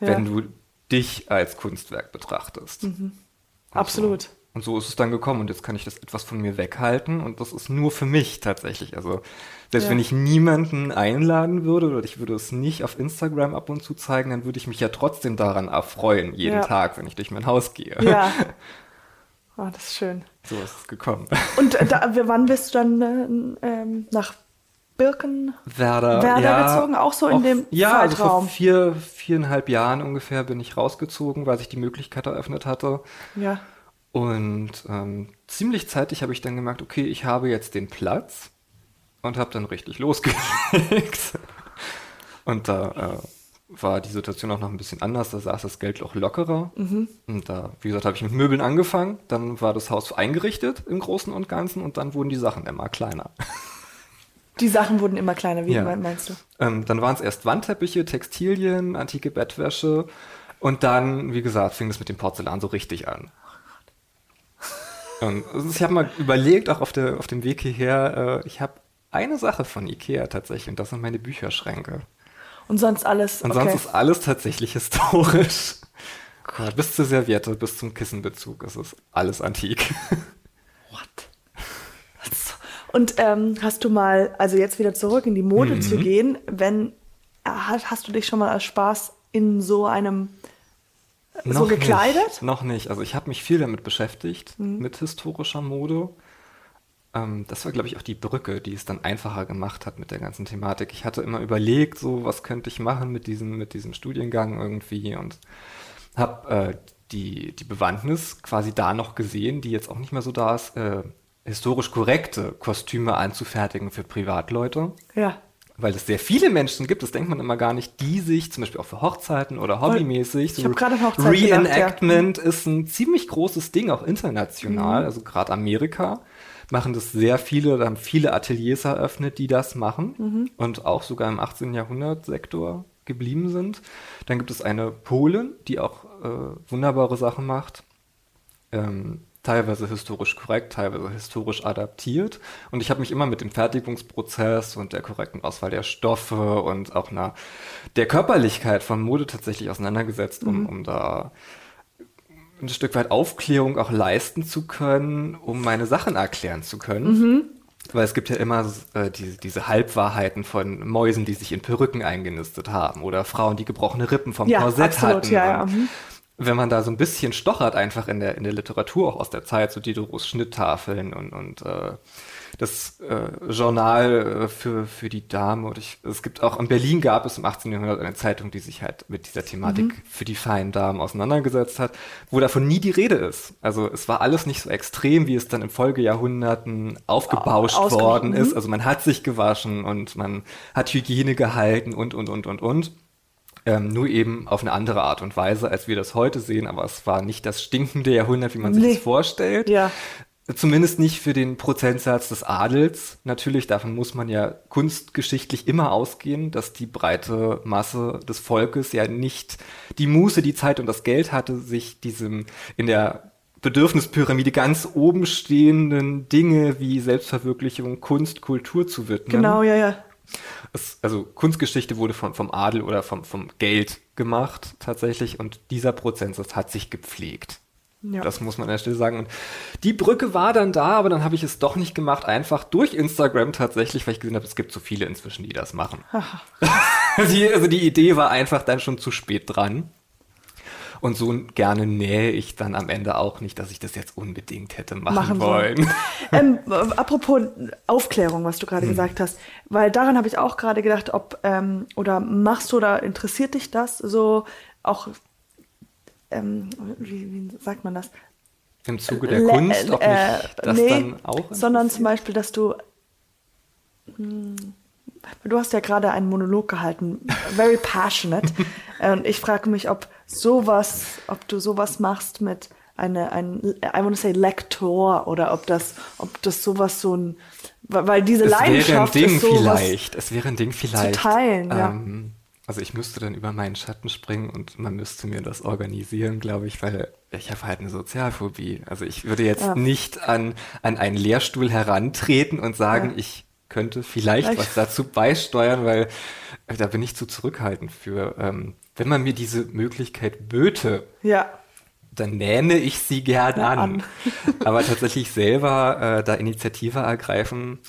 Ja. wenn du dich als Kunstwerk betrachtest. Und Absolut. So. Und so ist es dann gekommen und jetzt kann ich das etwas von mir weghalten und das ist nur für mich tatsächlich. Also selbst Ja. wenn ich niemanden einladen würde oder ich würde es nicht auf Instagram ab und zu zeigen, dann würde ich mich ja trotzdem daran erfreuen, jeden Ja. Tag, wenn ich durch mein Haus gehe. Ja. Oh, das ist schön. So ist es gekommen. Und äh, da, wann bist du dann äh, ähm, nach Birken? Werder, ja, gezogen, auch so in auf- dem Ja, also vor Zeitraum. vier, viereinhalb Jahren ungefähr bin ich rausgezogen, weil sich die Möglichkeit eröffnet hatte. Ja. Und ähm, ziemlich zeitig habe ich dann gemerkt, okay, ich habe jetzt den Platz und habe dann richtig losgelegt. Und da äh, war die Situation auch noch ein bisschen anders, da saß das Geld auch lockerer. Und da, wie gesagt, habe ich mit Möbeln angefangen, dann war das Haus eingerichtet im Großen und Ganzen und dann wurden die Sachen immer kleiner. Die Sachen wurden immer kleiner, wie Ja. meinst du? Ähm, dann waren es erst Wandteppiche, Textilien, antike Bettwäsche und dann, wie gesagt, fing es mit dem Porzellan so richtig an. Und also ich habe mal überlegt, auch auf, der, auf dem Weg hierher, äh, ich habe eine Sache von Ikea tatsächlich und das sind meine Bücherschränke. Und sonst alles. Und okay. sonst ist alles tatsächlich historisch. Ja, bis zur Serviette, bis zum Kissenbezug, es ist alles antik. What? Und ähm, hast du mal, also jetzt wieder zurück in die Mode Mhm. zu gehen, wenn äh, hast, du dich schon mal als Spaß in so einem äh, so Noch gekleidet? Nicht, noch nicht. Also ich habe mich viel damit beschäftigt, mit historischer Mode. Ähm, das war, glaube ich, auch die Brücke, die es dann einfacher gemacht hat mit der ganzen Thematik. Ich hatte immer überlegt, so was könnte ich machen mit diesem, mit diesem Studiengang irgendwie und habe äh, die, die Bewandtnis quasi da noch gesehen, die jetzt auch nicht mehr so da ist, äh, historisch korrekte Kostüme anzufertigen für Privatleute Ja. weil es sehr viele Menschen gibt, das denkt man immer gar nicht, die sich zum Beispiel auch für Hochzeiten oder hobbymäßig, Ich hab gerade an Hochzeit gedacht, ja. Reenactment ist ein ziemlich großes Ding, auch international, Mhm. also gerade Amerika machen das sehr viele, da haben viele Ateliers eröffnet, die das machen Mhm. und auch sogar im 18. Jahrhundert Sektor geblieben sind. Dann gibt es eine Polin, die auch äh, wunderbare Sachen macht ähm, teilweise historisch korrekt, teilweise historisch adaptiert. Und ich habe mich immer mit dem Fertigungsprozess und der korrekten Auswahl der Stoffe und auch einer, der Körperlichkeit von Mode tatsächlich auseinandergesetzt, um, um da ein Stück weit Aufklärung auch leisten zu können, um meine Sachen erklären zu können. Weil es gibt ja immer äh, die, diese Halbwahrheiten von Mäusen, die sich in Perücken eingenistet haben oder Frauen, die gebrochene Rippen vom Ja, Korsett absolut, hatten. ja, ja, mhm. Wenn man da so ein bisschen stochert, einfach in der, in der Literatur auch aus der Zeit, so Diderots Schnitttafeln und, und äh, das äh, Journal äh, für, für die Dame. Und ich, es gibt auch in Berlin gab es im 18. Jahrhundert eine Zeitung, die sich halt mit dieser Thematik Mhm. für die feinen Damen auseinandergesetzt hat, wo davon nie die Rede ist. Also es war alles nicht so extrem, wie es dann in Folgejahrhunderten aufgebauscht Ausge- worden mhm. ist. Also man hat sich gewaschen und man hat Hygiene gehalten und, und, und, und, und. Ähm, nur eben auf eine andere Art und Weise, als wir das heute sehen, aber es war nicht das stinkende Jahrhundert, wie man sich Nee. das vorstellt. Ja. Zumindest nicht für den Prozentsatz des Adels. Natürlich, davon muss man ja kunstgeschichtlich immer ausgehen, dass die breite Masse des Volkes ja nicht die Muße, die Zeit und das Geld hatte, sich diesem in der Bedürfnispyramide ganz oben stehenden Dinge wie Selbstverwirklichung, Kunst, Kultur zu widmen. Genau, ja, ja. Es, also Kunstgeschichte wurde von, vom Adel oder vom, vom Geld gemacht tatsächlich und dieser Prozentsatz hat sich gepflegt. Ja. Das muss man an der Stelle sagen. Und die Brücke war dann da, aber dann habe ich es doch nicht gemacht, einfach durch Instagram tatsächlich, weil ich gesehen habe, es gibt so viele inzwischen, die das machen. die, also die Idee war einfach dann schon zu spät dran. Und so gerne nähe ich dann am Ende auch nicht, dass ich das jetzt unbedingt hätte machen, Machen wollen. ähm, äh, apropos Aufklärung, was du gerade gesagt hast, weil daran habe ich auch gerade gedacht, ob ähm, oder machst du oder interessiert dich das so auch, ähm, wie, wie sagt man das? Im Zuge der Le- Kunst, ob mich äh, das nee, dann auch sondern zum Beispiel, dass du hm, du hast ja gerade einen Monolog gehalten, very passionate, und ich frage mich, ob sowas, ob du sowas machst mit eine ein I want to say Lektor oder ob das ob das sowas so ein weil diese Es wäre ein Leidenschaft Ding ist sowas vielleicht. Es wäre ein Ding vielleicht. teilen, ja. Ähm, also ich müsste dann über meinen Schatten springen und man müsste mir das organisieren, glaube ich, weil ich habe halt eine Sozialphobie. Also ich würde jetzt Ja. nicht an, an einen Lehrstuhl herantreten und sagen, Ja. ich könnte vielleicht Vielleicht. was dazu beisteuern, weil äh, da bin ich zu zurückhaltend für. Ähm, wenn man mir diese Möglichkeit böte, ja dann nähne ich sie gern an. an. Aber tatsächlich selber äh, da Initiative ergreifen,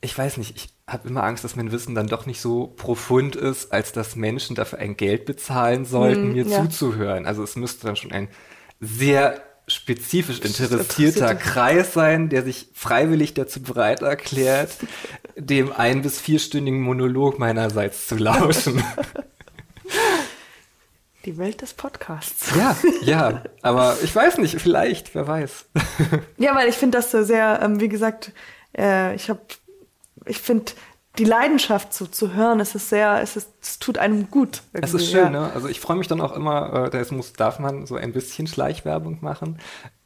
ich weiß nicht, ich habe immer Angst, dass mein Wissen dann doch nicht so profund ist, als dass Menschen dafür ein Geld bezahlen sollten, Hm, mir ja. zuzuhören. Also es müsste dann schon ein sehr spezifisch interessierter Interessierte. Kreis sein, der sich freiwillig dazu bereit erklärt, dem ein- bis vierstündigen Monolog meinerseits zu lauschen. die Welt des Podcasts ja, ja, aber ich weiß nicht, vielleicht, wer weiß. Ja, weil ich finde das so sehr, ähm, wie gesagt, äh, ich habe, ich finde die Leidenschaft so zu hören, es ist sehr, es ist, es tut einem gut. Es irgendwie, ist schön, ja. ne? Also ich freue mich dann auch immer, äh, das muss, darf man so ein bisschen Schleichwerbung machen.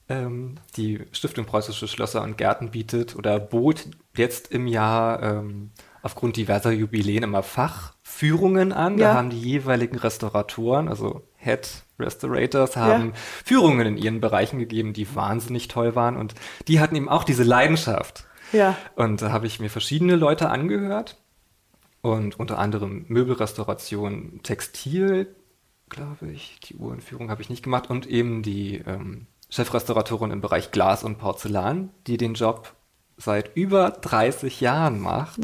Ähm, die Stiftung Preußische Schlösser und Gärten bietet oder bot jetzt im Jahr ähm, aufgrund diverser Jubiläen immer Fachführungen an. Da Ja. haben die jeweiligen Restauratoren, also Head Restorators, haben Führungen in ihren Bereichen gegeben, die wahnsinnig toll waren. Und die hatten eben auch diese Leidenschaft. Ja. Und da habe ich mir verschiedene Leute angehört und unter anderem Möbelrestauration, Textil, glaube ich, die Uhrenführung habe ich nicht gemacht und eben die ähm, Chefrestauratorin im Bereich Glas und Porzellan, die den Job seit über 30 Jahren macht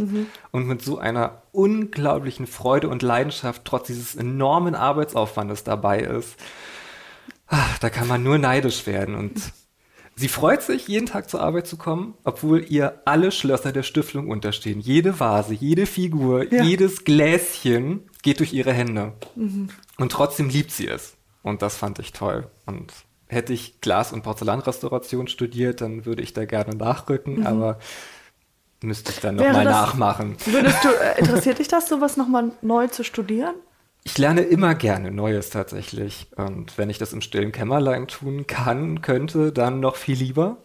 und mit so einer unglaublichen Freude und Leidenschaft trotz dieses enormen Arbeitsaufwandes dabei ist. Ah, da kann man nur neidisch werden und sie freut sich, jeden Tag zur Arbeit zu kommen, obwohl ihr alle Schlösser der Stiftung unterstehen. Jede Vase, jede Figur, Ja. jedes Gläschen geht durch ihre Hände. Und trotzdem liebt sie es. Und das fand ich toll. Und hätte ich Glas- und Porzellanrestauration studiert, dann würde ich da gerne nachrücken, aber müsste ich dann nochmal nachmachen. Würdest du, äh, interessiert dich das, sowas nochmal neu zu studieren? Ich lerne immer gerne Neues tatsächlich. Und wenn ich das im stillen Kämmerlein tun kann, könnte, dann noch viel lieber.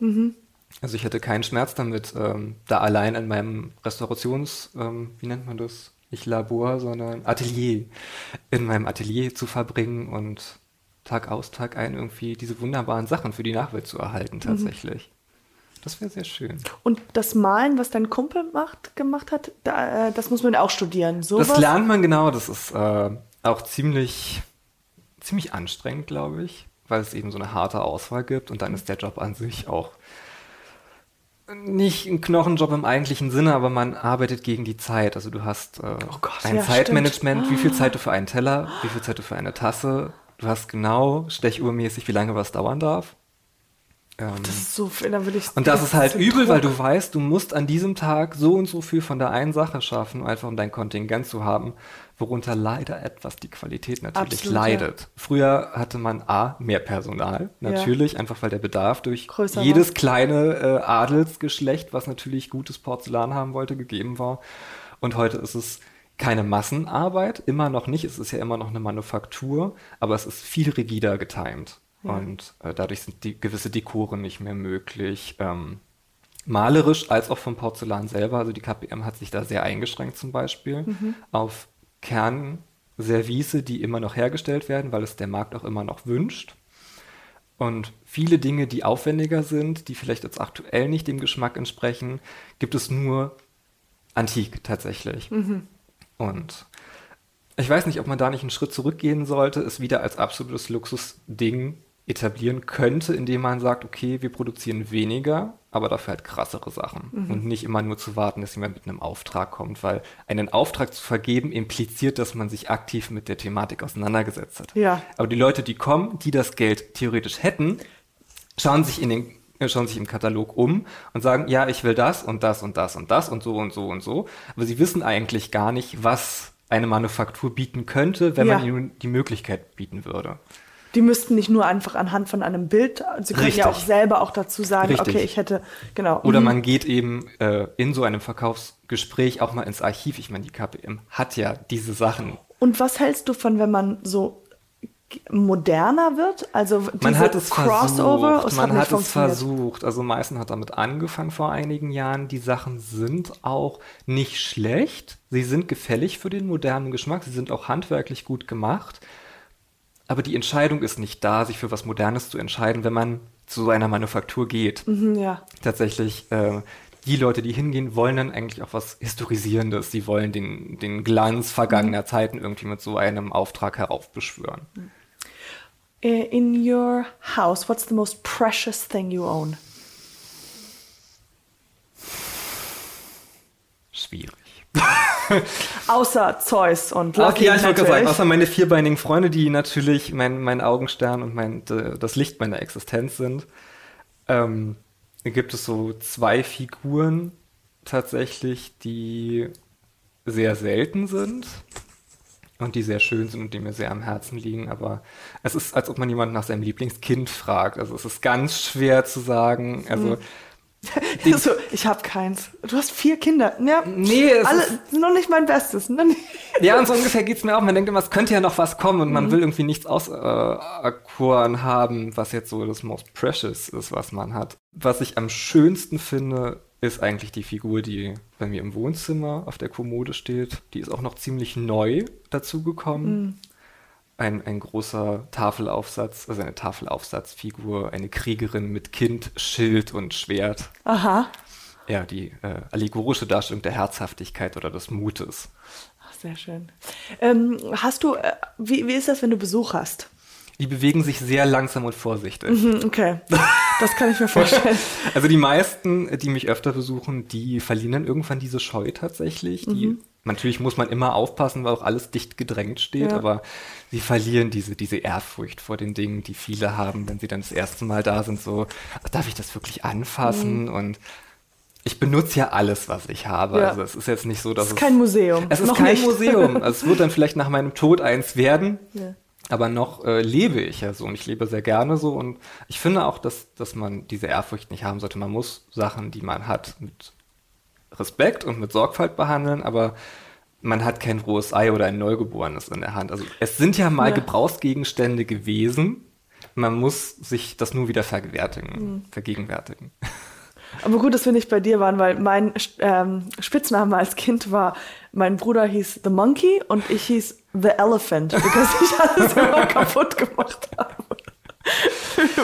Also ich hätte keinen Schmerz damit, ähm, da allein in meinem Restaurations, ähm, wie nennt man das? Nicht Labor, sondern Atelier, in meinem Atelier zu verbringen und Tag aus, Tag ein irgendwie diese wunderbaren Sachen für die Nachwelt zu erhalten tatsächlich. Das wäre sehr schön. Und das Malen, was dein Kumpel macht, gemacht hat, da, äh, das muss man auch studieren. Sowas? Das lernt man genau, das ist äh, auch ziemlich, ziemlich anstrengend, glaube ich, weil es eben so eine harte Auswahl gibt und dann ist der Job an sich auch nicht ein Knochenjob im eigentlichen Sinne, aber man arbeitet gegen die Zeit. Also du hast äh, Oh Gott, ein ja, Zeitmanagement, wie viel Zeit du für einen Teller, wie viel Zeit du für eine Tasse, Du hast genau stechuhrmäßig, wie lange was dauern darf. Ähm, Das ist so viel, da will ich. und das ist halt übel, weil Druck. du weißt, du musst an diesem Tag so und so viel von der einen Sache schaffen, einfach um dein Kontingent zu haben, worunter leider etwas die Qualität natürlich Absolut, ja. leidet. Früher hatte man A, mehr Personal, Ja. natürlich, einfach weil der Bedarf durch Größer war. jedes kleine äh, Adelsgeschlecht, was natürlich gutes Porzellan haben wollte, gegeben war. Und heute ist es keine Massenarbeit, immer noch nicht. Es ist ja immer noch eine Manufaktur, aber es ist viel rigider Und äh, dadurch sind die gewisse Dekoren nicht mehr möglich. Ähm, malerisch als auch vom Porzellan selber. Also die KPM hat sich da sehr eingeschränkt zum Beispiel auf Kernservice, die immer noch hergestellt werden, weil es der Markt auch immer noch wünscht. Und viele Dinge, die aufwendiger sind, die vielleicht jetzt aktuell nicht dem Geschmack entsprechen, gibt es nur antik tatsächlich. Und ich weiß nicht, ob man da nicht einen Schritt zurückgehen sollte, es wieder als absolutes Luxusding etablieren könnte, indem man sagt, okay, wir produzieren weniger, aber dafür halt krassere Sachen. Und nicht immer nur zu warten, dass jemand mit einem Auftrag kommt, weil einen Auftrag zu vergeben impliziert, dass man sich aktiv mit der Thematik auseinandergesetzt hat. Ja. Aber die Leute, die kommen, die das Geld theoretisch hätten, schauen sich in den äh, schauen sich im Katalog um und sagen, ja, ich will das und das und das und das und so und so und so. Aber sie wissen eigentlich gar nicht, was eine Manufaktur bieten könnte, wenn Ja. man ihnen die Möglichkeit bieten würde. Die müssten nicht nur einfach anhand von einem Bild, sie können ja auch selber auch dazu sagen, Richtig. okay, ich hätte, genau. Oder mhm. man geht eben äh, in so einem Verkaufsgespräch auch mal ins Archiv. Ich meine, die KPM hat ja diese Sachen. Und was hältst du von, wenn man so moderner wird? Also Man hat es Crossover, versucht. Man nicht hat es versucht. Also Meißen hat damit angefangen vor einigen Jahren. Die Sachen sind auch nicht schlecht. Sie sind gefällig für den modernen Geschmack. Sie sind auch handwerklich gut gemacht. Aber die Entscheidung ist nicht da, sich für was Modernes zu entscheiden, wenn man zu so einer Manufaktur geht. Mhm, ja. Tatsächlich, äh, die Leute, die hingehen, wollen dann eigentlich auch was Historisierendes. Sie wollen den, den Glanz vergangener Zeiten irgendwie mit so einem Auftrag heraufbeschwören. Äh, In your house, what's the most precious thing you own? Schwierig. Außer Zeus und Lucky Okay, ja, ich wollte sagen, außer meine vierbeinigen Freunde, die natürlich mein, mein Augenstern und mein, das Licht meiner Existenz sind, ähm, gibt es so zwei Figuren tatsächlich, die sehr selten sind und die sehr schön sind und die mir sehr am Herzen liegen. Aber es ist, als ob man jemanden nach seinem Lieblingskind fragt. Also es ist ganz schwer zu sagen. Also so, ich habe keins. Du hast vier Kinder. Ja, Nee, es alle, ist- noch nicht mein Bestes. Ja, und so ungefähr geht's mir auch. Man denkt immer, es könnte ja noch was kommen und man will irgendwie nichts auserkoren haben, was jetzt so das Most Precious ist, was man hat. Was ich am schönsten finde, ist eigentlich die Figur, die bei mir im Wohnzimmer auf der Kommode steht. Die ist auch noch ziemlich neu dazugekommen. Ein, ein großer Tafelaufsatz, also eine Tafelaufsatzfigur, eine Kriegerin mit Kind, Schild und Schwert. Aha. Ja, die äh, allegorische Darstellung der Herzhaftigkeit oder des Mutes. Ach, sehr schön. Ähm, hast du, äh, wie, wie ist das, wenn du Besuch hast? Die bewegen sich sehr langsam und vorsichtig. Hm, okay. Das kann ich mir vorstellen. Also die meisten, die mich öfter besuchen, die verlieren dann irgendwann diese Scheu tatsächlich. Die, Mhm. Natürlich muss man immer aufpassen, weil auch alles dicht gedrängt steht, Ja. aber sie verlieren diese, diese Ehrfurcht vor den Dingen, die viele haben, wenn sie dann das erste Mal da sind, so, "Ach, darf ich das wirklich anfassen? Und ich benutze ja alles, was ich habe. Mhm. Ja. Also es ist jetzt nicht so, dass Es ist kein Museum. Es ist Noch kein nicht. Museum. Also es wird dann vielleicht nach meinem Tod eins werden. Ja. Aber noch äh, lebe ich ja so und ich lebe sehr gerne so und ich finde auch, dass, dass man diese Ehrfurcht nicht haben sollte. Man muss Sachen, die man hat, mit Respekt und mit Sorgfalt behandeln, aber man hat kein rohes Ei oder ein Neugeborenes in der Hand. Also es sind ja mal Ja. Gebrauchsgegenstände gewesen. Man muss sich das nur wieder Mhm. vergegenwärtigen. Aber gut, dass wir nicht bei dir waren, weil mein ähm, Spitzname als Kind war, mein Bruder hieß The Monkey und ich hieß The Elephant, because ich alles immer kaputt gemacht habe.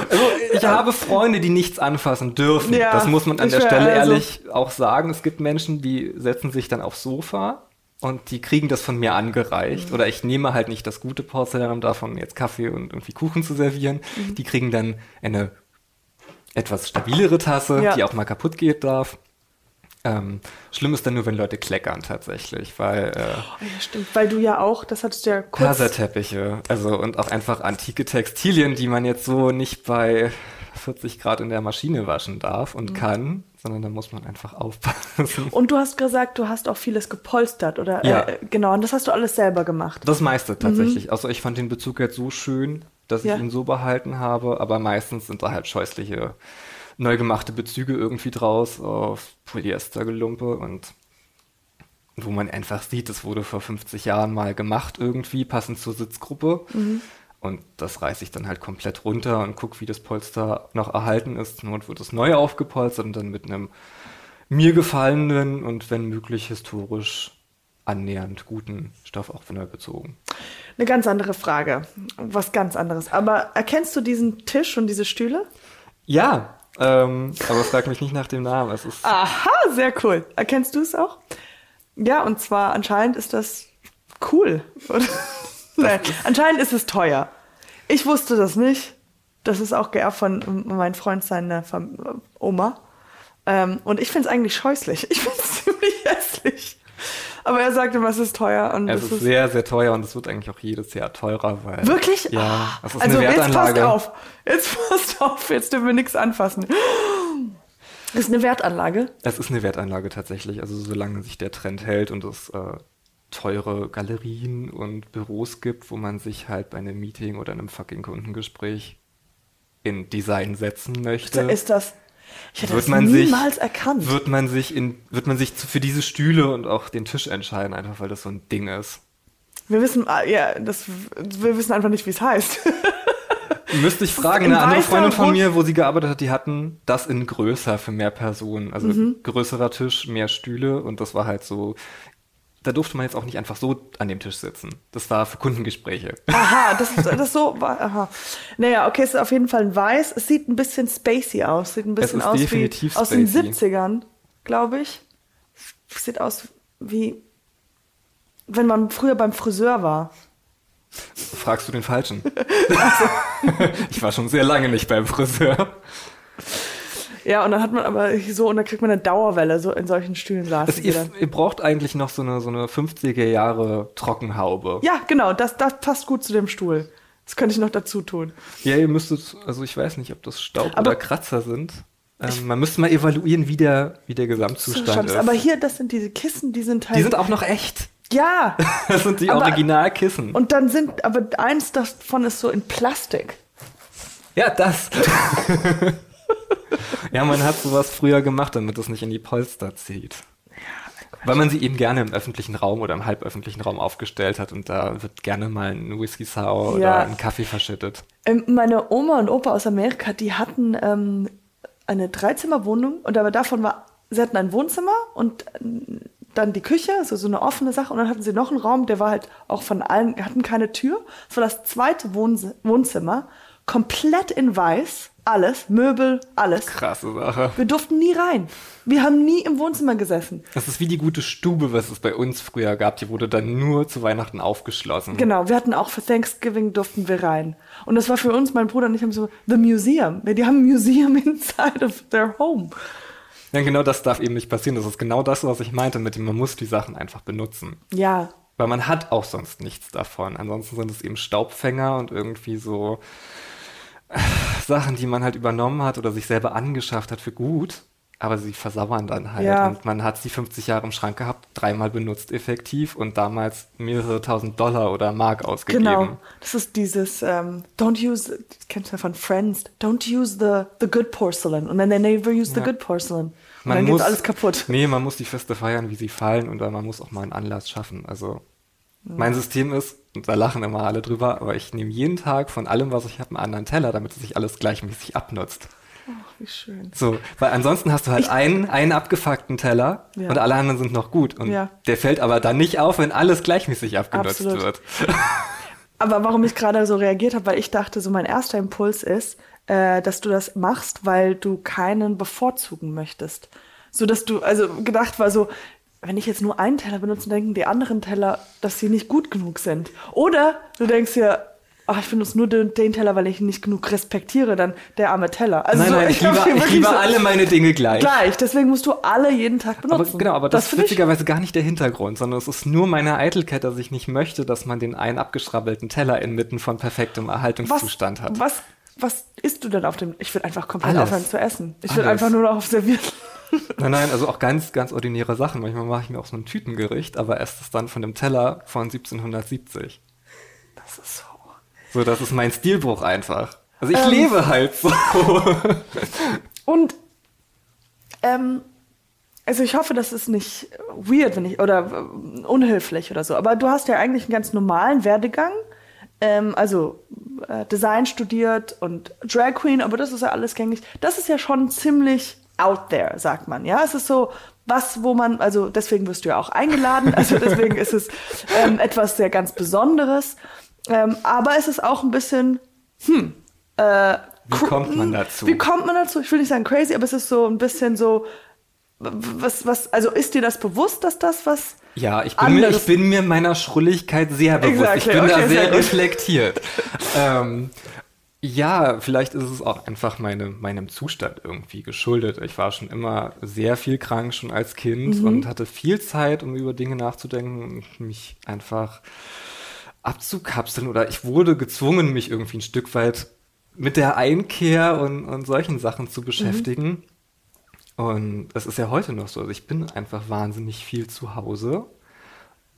Also ich habe Freunde, die nichts anfassen dürfen. Ja, das muss man an der Stelle also- ehrlich auch sagen. Es gibt Menschen, die setzen sich dann aufs Sofa und die kriegen das von mir Mhm. angereicht. Oder ich nehme halt nicht das gute Porzellan, um davon jetzt Kaffee und irgendwie Kuchen zu servieren. Mhm. Die kriegen dann eine etwas stabilere Tasse, Ja. die auch mal kaputt geht darf. Ähm, schlimm ist dann nur, wenn Leute kleckern tatsächlich, weil äh, Oh, ja, stimmt. Weil du ja auch, das hattest du ja kurz. Perserteppiche, also und auch einfach antike Textilien, die man jetzt so nicht bei 40 Grad in der Maschine waschen darf Mhm. und kann, sondern da muss man einfach aufpassen. Und du hast gesagt, du hast auch vieles gepolstert, oder? Ja. Äh, genau, und das hast du alles selber gemacht. Das meiste tatsächlich. Also ich fand den Bezug jetzt so schön, dass Ja. ich ihn so behalten habe, aber meistens sind da halt scheußliche, neu gemachte Bezüge irgendwie draus auf Polyestergelumpe und wo man einfach sieht, das wurde vor 50 Jahren mal gemacht irgendwie, passend zur Sitzgruppe. Und das reiße ich dann halt komplett runter und gucke, wie das Polster noch erhalten ist. Zur Not wird es neu aufgepolstert und dann mit einem mir gefallenen und wenn möglich historisch annähernd guten Stoff auch neu bezogen. Eine ganz andere Frage. Was ganz anderes. Aber erkennst du diesen Tisch und diese Stühle? Ja, ähm, aber frag mich nicht nach dem Namen. Es ist Aha, sehr cool. Erkennst du es auch? Ja, und zwar anscheinend ist das cool. Nein, anscheinend ist es teuer. Ich wusste das nicht. Das ist auch geerbt von meinem Freund seiner Oma. Ähm, und ich finde es eigentlich scheußlich. Ich finde es ziemlich hässlich. Aber er sagte, was ist teuer. Und es das ist sehr, sehr teuer und es wird eigentlich auch jedes Jahr teurer, weil. Wirklich? Ja, Ah, es ist also eine jetzt passt auf. Jetzt passt auf. Jetzt dürfen wir nichts anfassen. Das ist eine Wertanlage. Es ist eine Wertanlage tatsächlich. Also solange sich der Trend hält und es äh, teure Galerien und Büros gibt, wo man sich halt bei einem Meeting oder einem fucking Kundengespräch in Design setzen möchte. Ist das? Ich hätte wird das man sich, niemals erkannt. Wird man sich in, wird man sich für diese Stühle und auch den Tisch entscheiden, einfach weil das so ein Ding ist. Wir wissen, ah, ja, das, wir wissen einfach nicht, wie es heißt. Müsste ich fragen, in eine andere Freundin von mir, wo sie gearbeitet hat, die hatten das in größer für mehr Personen. Also Mhm. größerer Tisch, mehr Stühle und das war halt so. Da durfte man jetzt auch nicht einfach so an dem Tisch sitzen. Das war für Kundengespräche. aha, das ist das so. war- Aha. Naja, okay, es ist auf jeden Fall ein Weiß. Es sieht ein bisschen spacey aus. Sieht ein bisschen aus wie definitiv aus den spacey. 70ern, glaube ich. Sieht aus wie wenn man früher beim Friseur war. Fragst du den Falschen? ich war schon sehr lange nicht beim Friseur. Ja, und dann hat man aber so, und dann kriegt man eine Dauerwelle, so in solchen Stühlen saßen Das, sie ihr, braucht eigentlich noch so eine, so eine 50er Jahre Trockenhaube. Ja, genau, das, das passt gut zu dem Stuhl. Das könnte ich noch dazu tun. Ja, ihr müsstet, also ich weiß nicht, ob das Staub Aber- oder Kratzer sind. Ähm, man müsste mal evaluieren, wie der, wie der Gesamtzustand ist. aber hier, das sind diese Kissen, die sind halt. die sind auch noch echt. ja! Das sind die Aber- Originalkissen. Und dann sind, aber eins davon ist so in Plastik. Ja, das. ja, man hat sowas früher gemacht, damit es nicht in die Polster zieht. Weil man sie eben gerne im öffentlichen Raum oder im halböffentlichen Raum aufgestellt hat und da wird gerne mal ein Whisky Sour oder Ja. ein Kaffee verschüttet. Ähm, meine Oma und Opa aus Amerika, die hatten ähm, eine Dreizimmerwohnung und aber davon war, sie hatten ein Wohnzimmer und ähm, dann die Küche, so, so eine offene Sache und dann hatten sie noch einen Raum, der war halt auch von allen, hatten keine Tür. Es war das zweite Wohns Wohnzimmer, komplett in weiß, alles, Möbel, alles. Krasse Sache. Wir durften nie rein. Wir haben nie im Wohnzimmer gesessen. Das ist wie die gute Stube, was es bei uns früher gab. Die wurde dann nur zu Weihnachten aufgeschlossen. Genau, wir hatten auch für Thanksgiving durften wir rein. Und das war für uns, mein Bruder und ich haben so, the museum. Die haben ein Museum inside of their home. Ja, genau das darf eben nicht passieren. Das ist genau das, was ich meinte mit dem, man muss die Sachen einfach benutzen. Ja, Weil man hat auch sonst nichts davon. Ansonsten sind es eben Staubfänger und irgendwie so Sachen, die man halt übernommen hat oder sich selber angeschafft hat für gut. Aber sie versauern dann halt. Ja. Und man hat sie 50 Jahre im Schrank gehabt, dreimal benutzt effektiv und damals mehrere tausend Dollar oder Mark ausgegeben. genau. Das ist dieses, ähm, don't use, das kennst du ja von Friends, don't use the, the good porcelain. Und then they never use the Ja. good porcelain. Und Man dann muss, geht alles kaputt. Nee, man muss die Feste feiern, wie sie fallen, oder man muss auch mal einen Anlass schaffen. Also mein System ist, und da lachen immer alle drüber, aber ich nehme jeden Tag von allem, was ich habe, einen anderen Teller, damit es sich alles gleichmäßig abnutzt. Wie schön. So, weil ansonsten hast du halt Ich- einen, einen abgefuckten Teller Ja. und alle anderen sind noch gut. Und Ja. der fällt aber dann nicht auf, wenn alles gleichmäßig abgenutzt Absolut. wird. Aber warum ich gerade so reagiert habe, weil ich dachte, so mein erster Impuls ist, äh, dass du das machst, weil du keinen bevorzugen möchtest. So dass du, also gedacht war so, wenn ich jetzt nur einen Teller benutze, denken die anderen Teller, dass sie nicht gut genug sind. Oder du denkst dir, ach, ich benutze nur den, den Teller, weil ich ihn nicht genug respektiere, dann der arme Teller. Also nein, so, nein, ich, liebe, ich liebe so alle meine Dinge gleich. gleich. Deswegen musst du alle jeden Tag Aber benutzen. genau, aber das, ist finde ich. witzigerweise gar nicht der Hintergrund, sondern es ist nur meine Eitelkeit, dass ich nicht möchte, dass man den einen abgeschrabbelten Teller inmitten von perfektem Erhaltungszustand hat. Was, was isst du denn auf dem? Ich würde einfach komplett Alles. aufhören zu essen. Ich würde einfach nur noch auf servieren. Nein, nein, also auch ganz, ganz ordinäre Sachen. Manchmal mache ich mir auch so ein Tütengericht, aber esse es dann von dem Teller von 1770. Das ist so. So, das ist mein Stilbruch einfach. Also ich Ähm. lebe halt so. Und ähm, also ich hoffe, das ist nicht weird, wenn ich oder äh, unhöflich oder so. Aber du hast ja eigentlich einen ganz normalen Werdegang. Ähm, also äh, Design studiert und Drag Queen, aber das ist ja alles gängig. Das ist ja schon ziemlich out there, sagt man. Ja, es ist so was, wo man, also deswegen wirst du ja auch eingeladen. Also deswegen ist es ähm, etwas sehr ganz Besonderes. Ähm, aber es ist auch ein bisschen, hm, äh, Wie kommt man dazu? Wie kommt man dazu? Ich will nicht sagen crazy, aber es ist so ein bisschen so, was, was, also ist dir das bewusst, dass das was Ja, ich bin, mir, ich bin mir meiner Schrulligkeit sehr bewusst. Exactly, Ich bin okay, da sehr sehr reflektiert. ähm, ja, vielleicht ist es auch einfach meine, meinem Zustand irgendwie geschuldet. Ich war schon immer sehr viel krank, schon als Kind Mhm. und hatte viel Zeit, um über Dinge nachzudenken und mich einfach abzukapseln oder ich wurde gezwungen, mich irgendwie ein Stück weit mit der Einkehr und, und solchen Sachen Mhm. zu beschäftigen. Und das ist ja heute noch so. Also ich bin einfach wahnsinnig viel zu Hause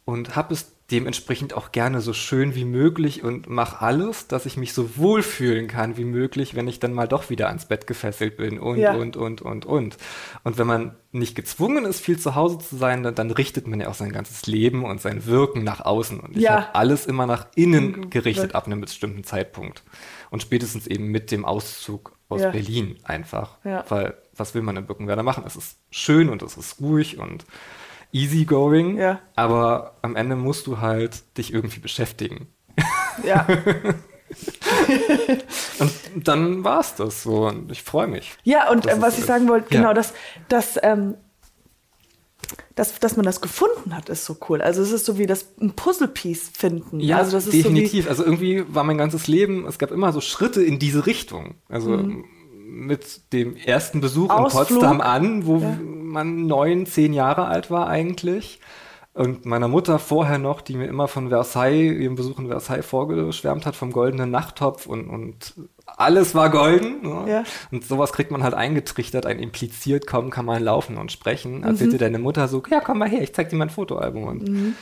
und habe es dementsprechend auch gerne so schön wie möglich und mache alles, dass ich mich so wohlfühlen kann wie möglich, wenn ich dann mal doch wieder ans Bett gefesselt bin und, Ja. und, und, und, und. Und wenn man nicht gezwungen ist, viel zu Hause zu sein, dann, dann richtet man ja auch sein ganzes Leben und sein Wirken nach außen. Und ich Ja. habe alles immer nach innen Mhm. gerichtet ab einem bestimmten Zeitpunkt. Und spätestens eben mit dem Auszug aus Ja. Berlin einfach. Weil was will man in Birkenwerder machen? Es ist schön und es ist ruhig und easygoing, Ja. aber am Ende musst du halt dich irgendwie beschäftigen. ja. Und dann war es das so und ich freue mich. Ja, und äh, was ich sagen wollte, Ja. genau, dass, dass, ähm, dass, dass man das gefunden hat, ist so cool. Also es ist so wie das ein Puzzlepiece finden. Ja, also das ist definitiv. also irgendwie war mein ganzes Leben, es gab immer so Schritte in diese Richtung. Also mit dem ersten Besuch Mhm. Ausflug. in Potsdam an, wo Ja. Man neun, zehn Jahre alt war eigentlich. Und meiner Mutter vorher noch, die mir immer von Versailles, ihrem Besuch in Versailles vorgeschwärmt hat, vom goldenen Nachttopf und, und alles war golden. Ne? Ja. Und sowas kriegt man halt eingetrichtert, ein impliziert, kaum kann man laufen und sprechen. Mhm. Erzählte deine Mutter so, ja, komm mal her, ich zeig dir mein Fotoalbum. Und, Mhm.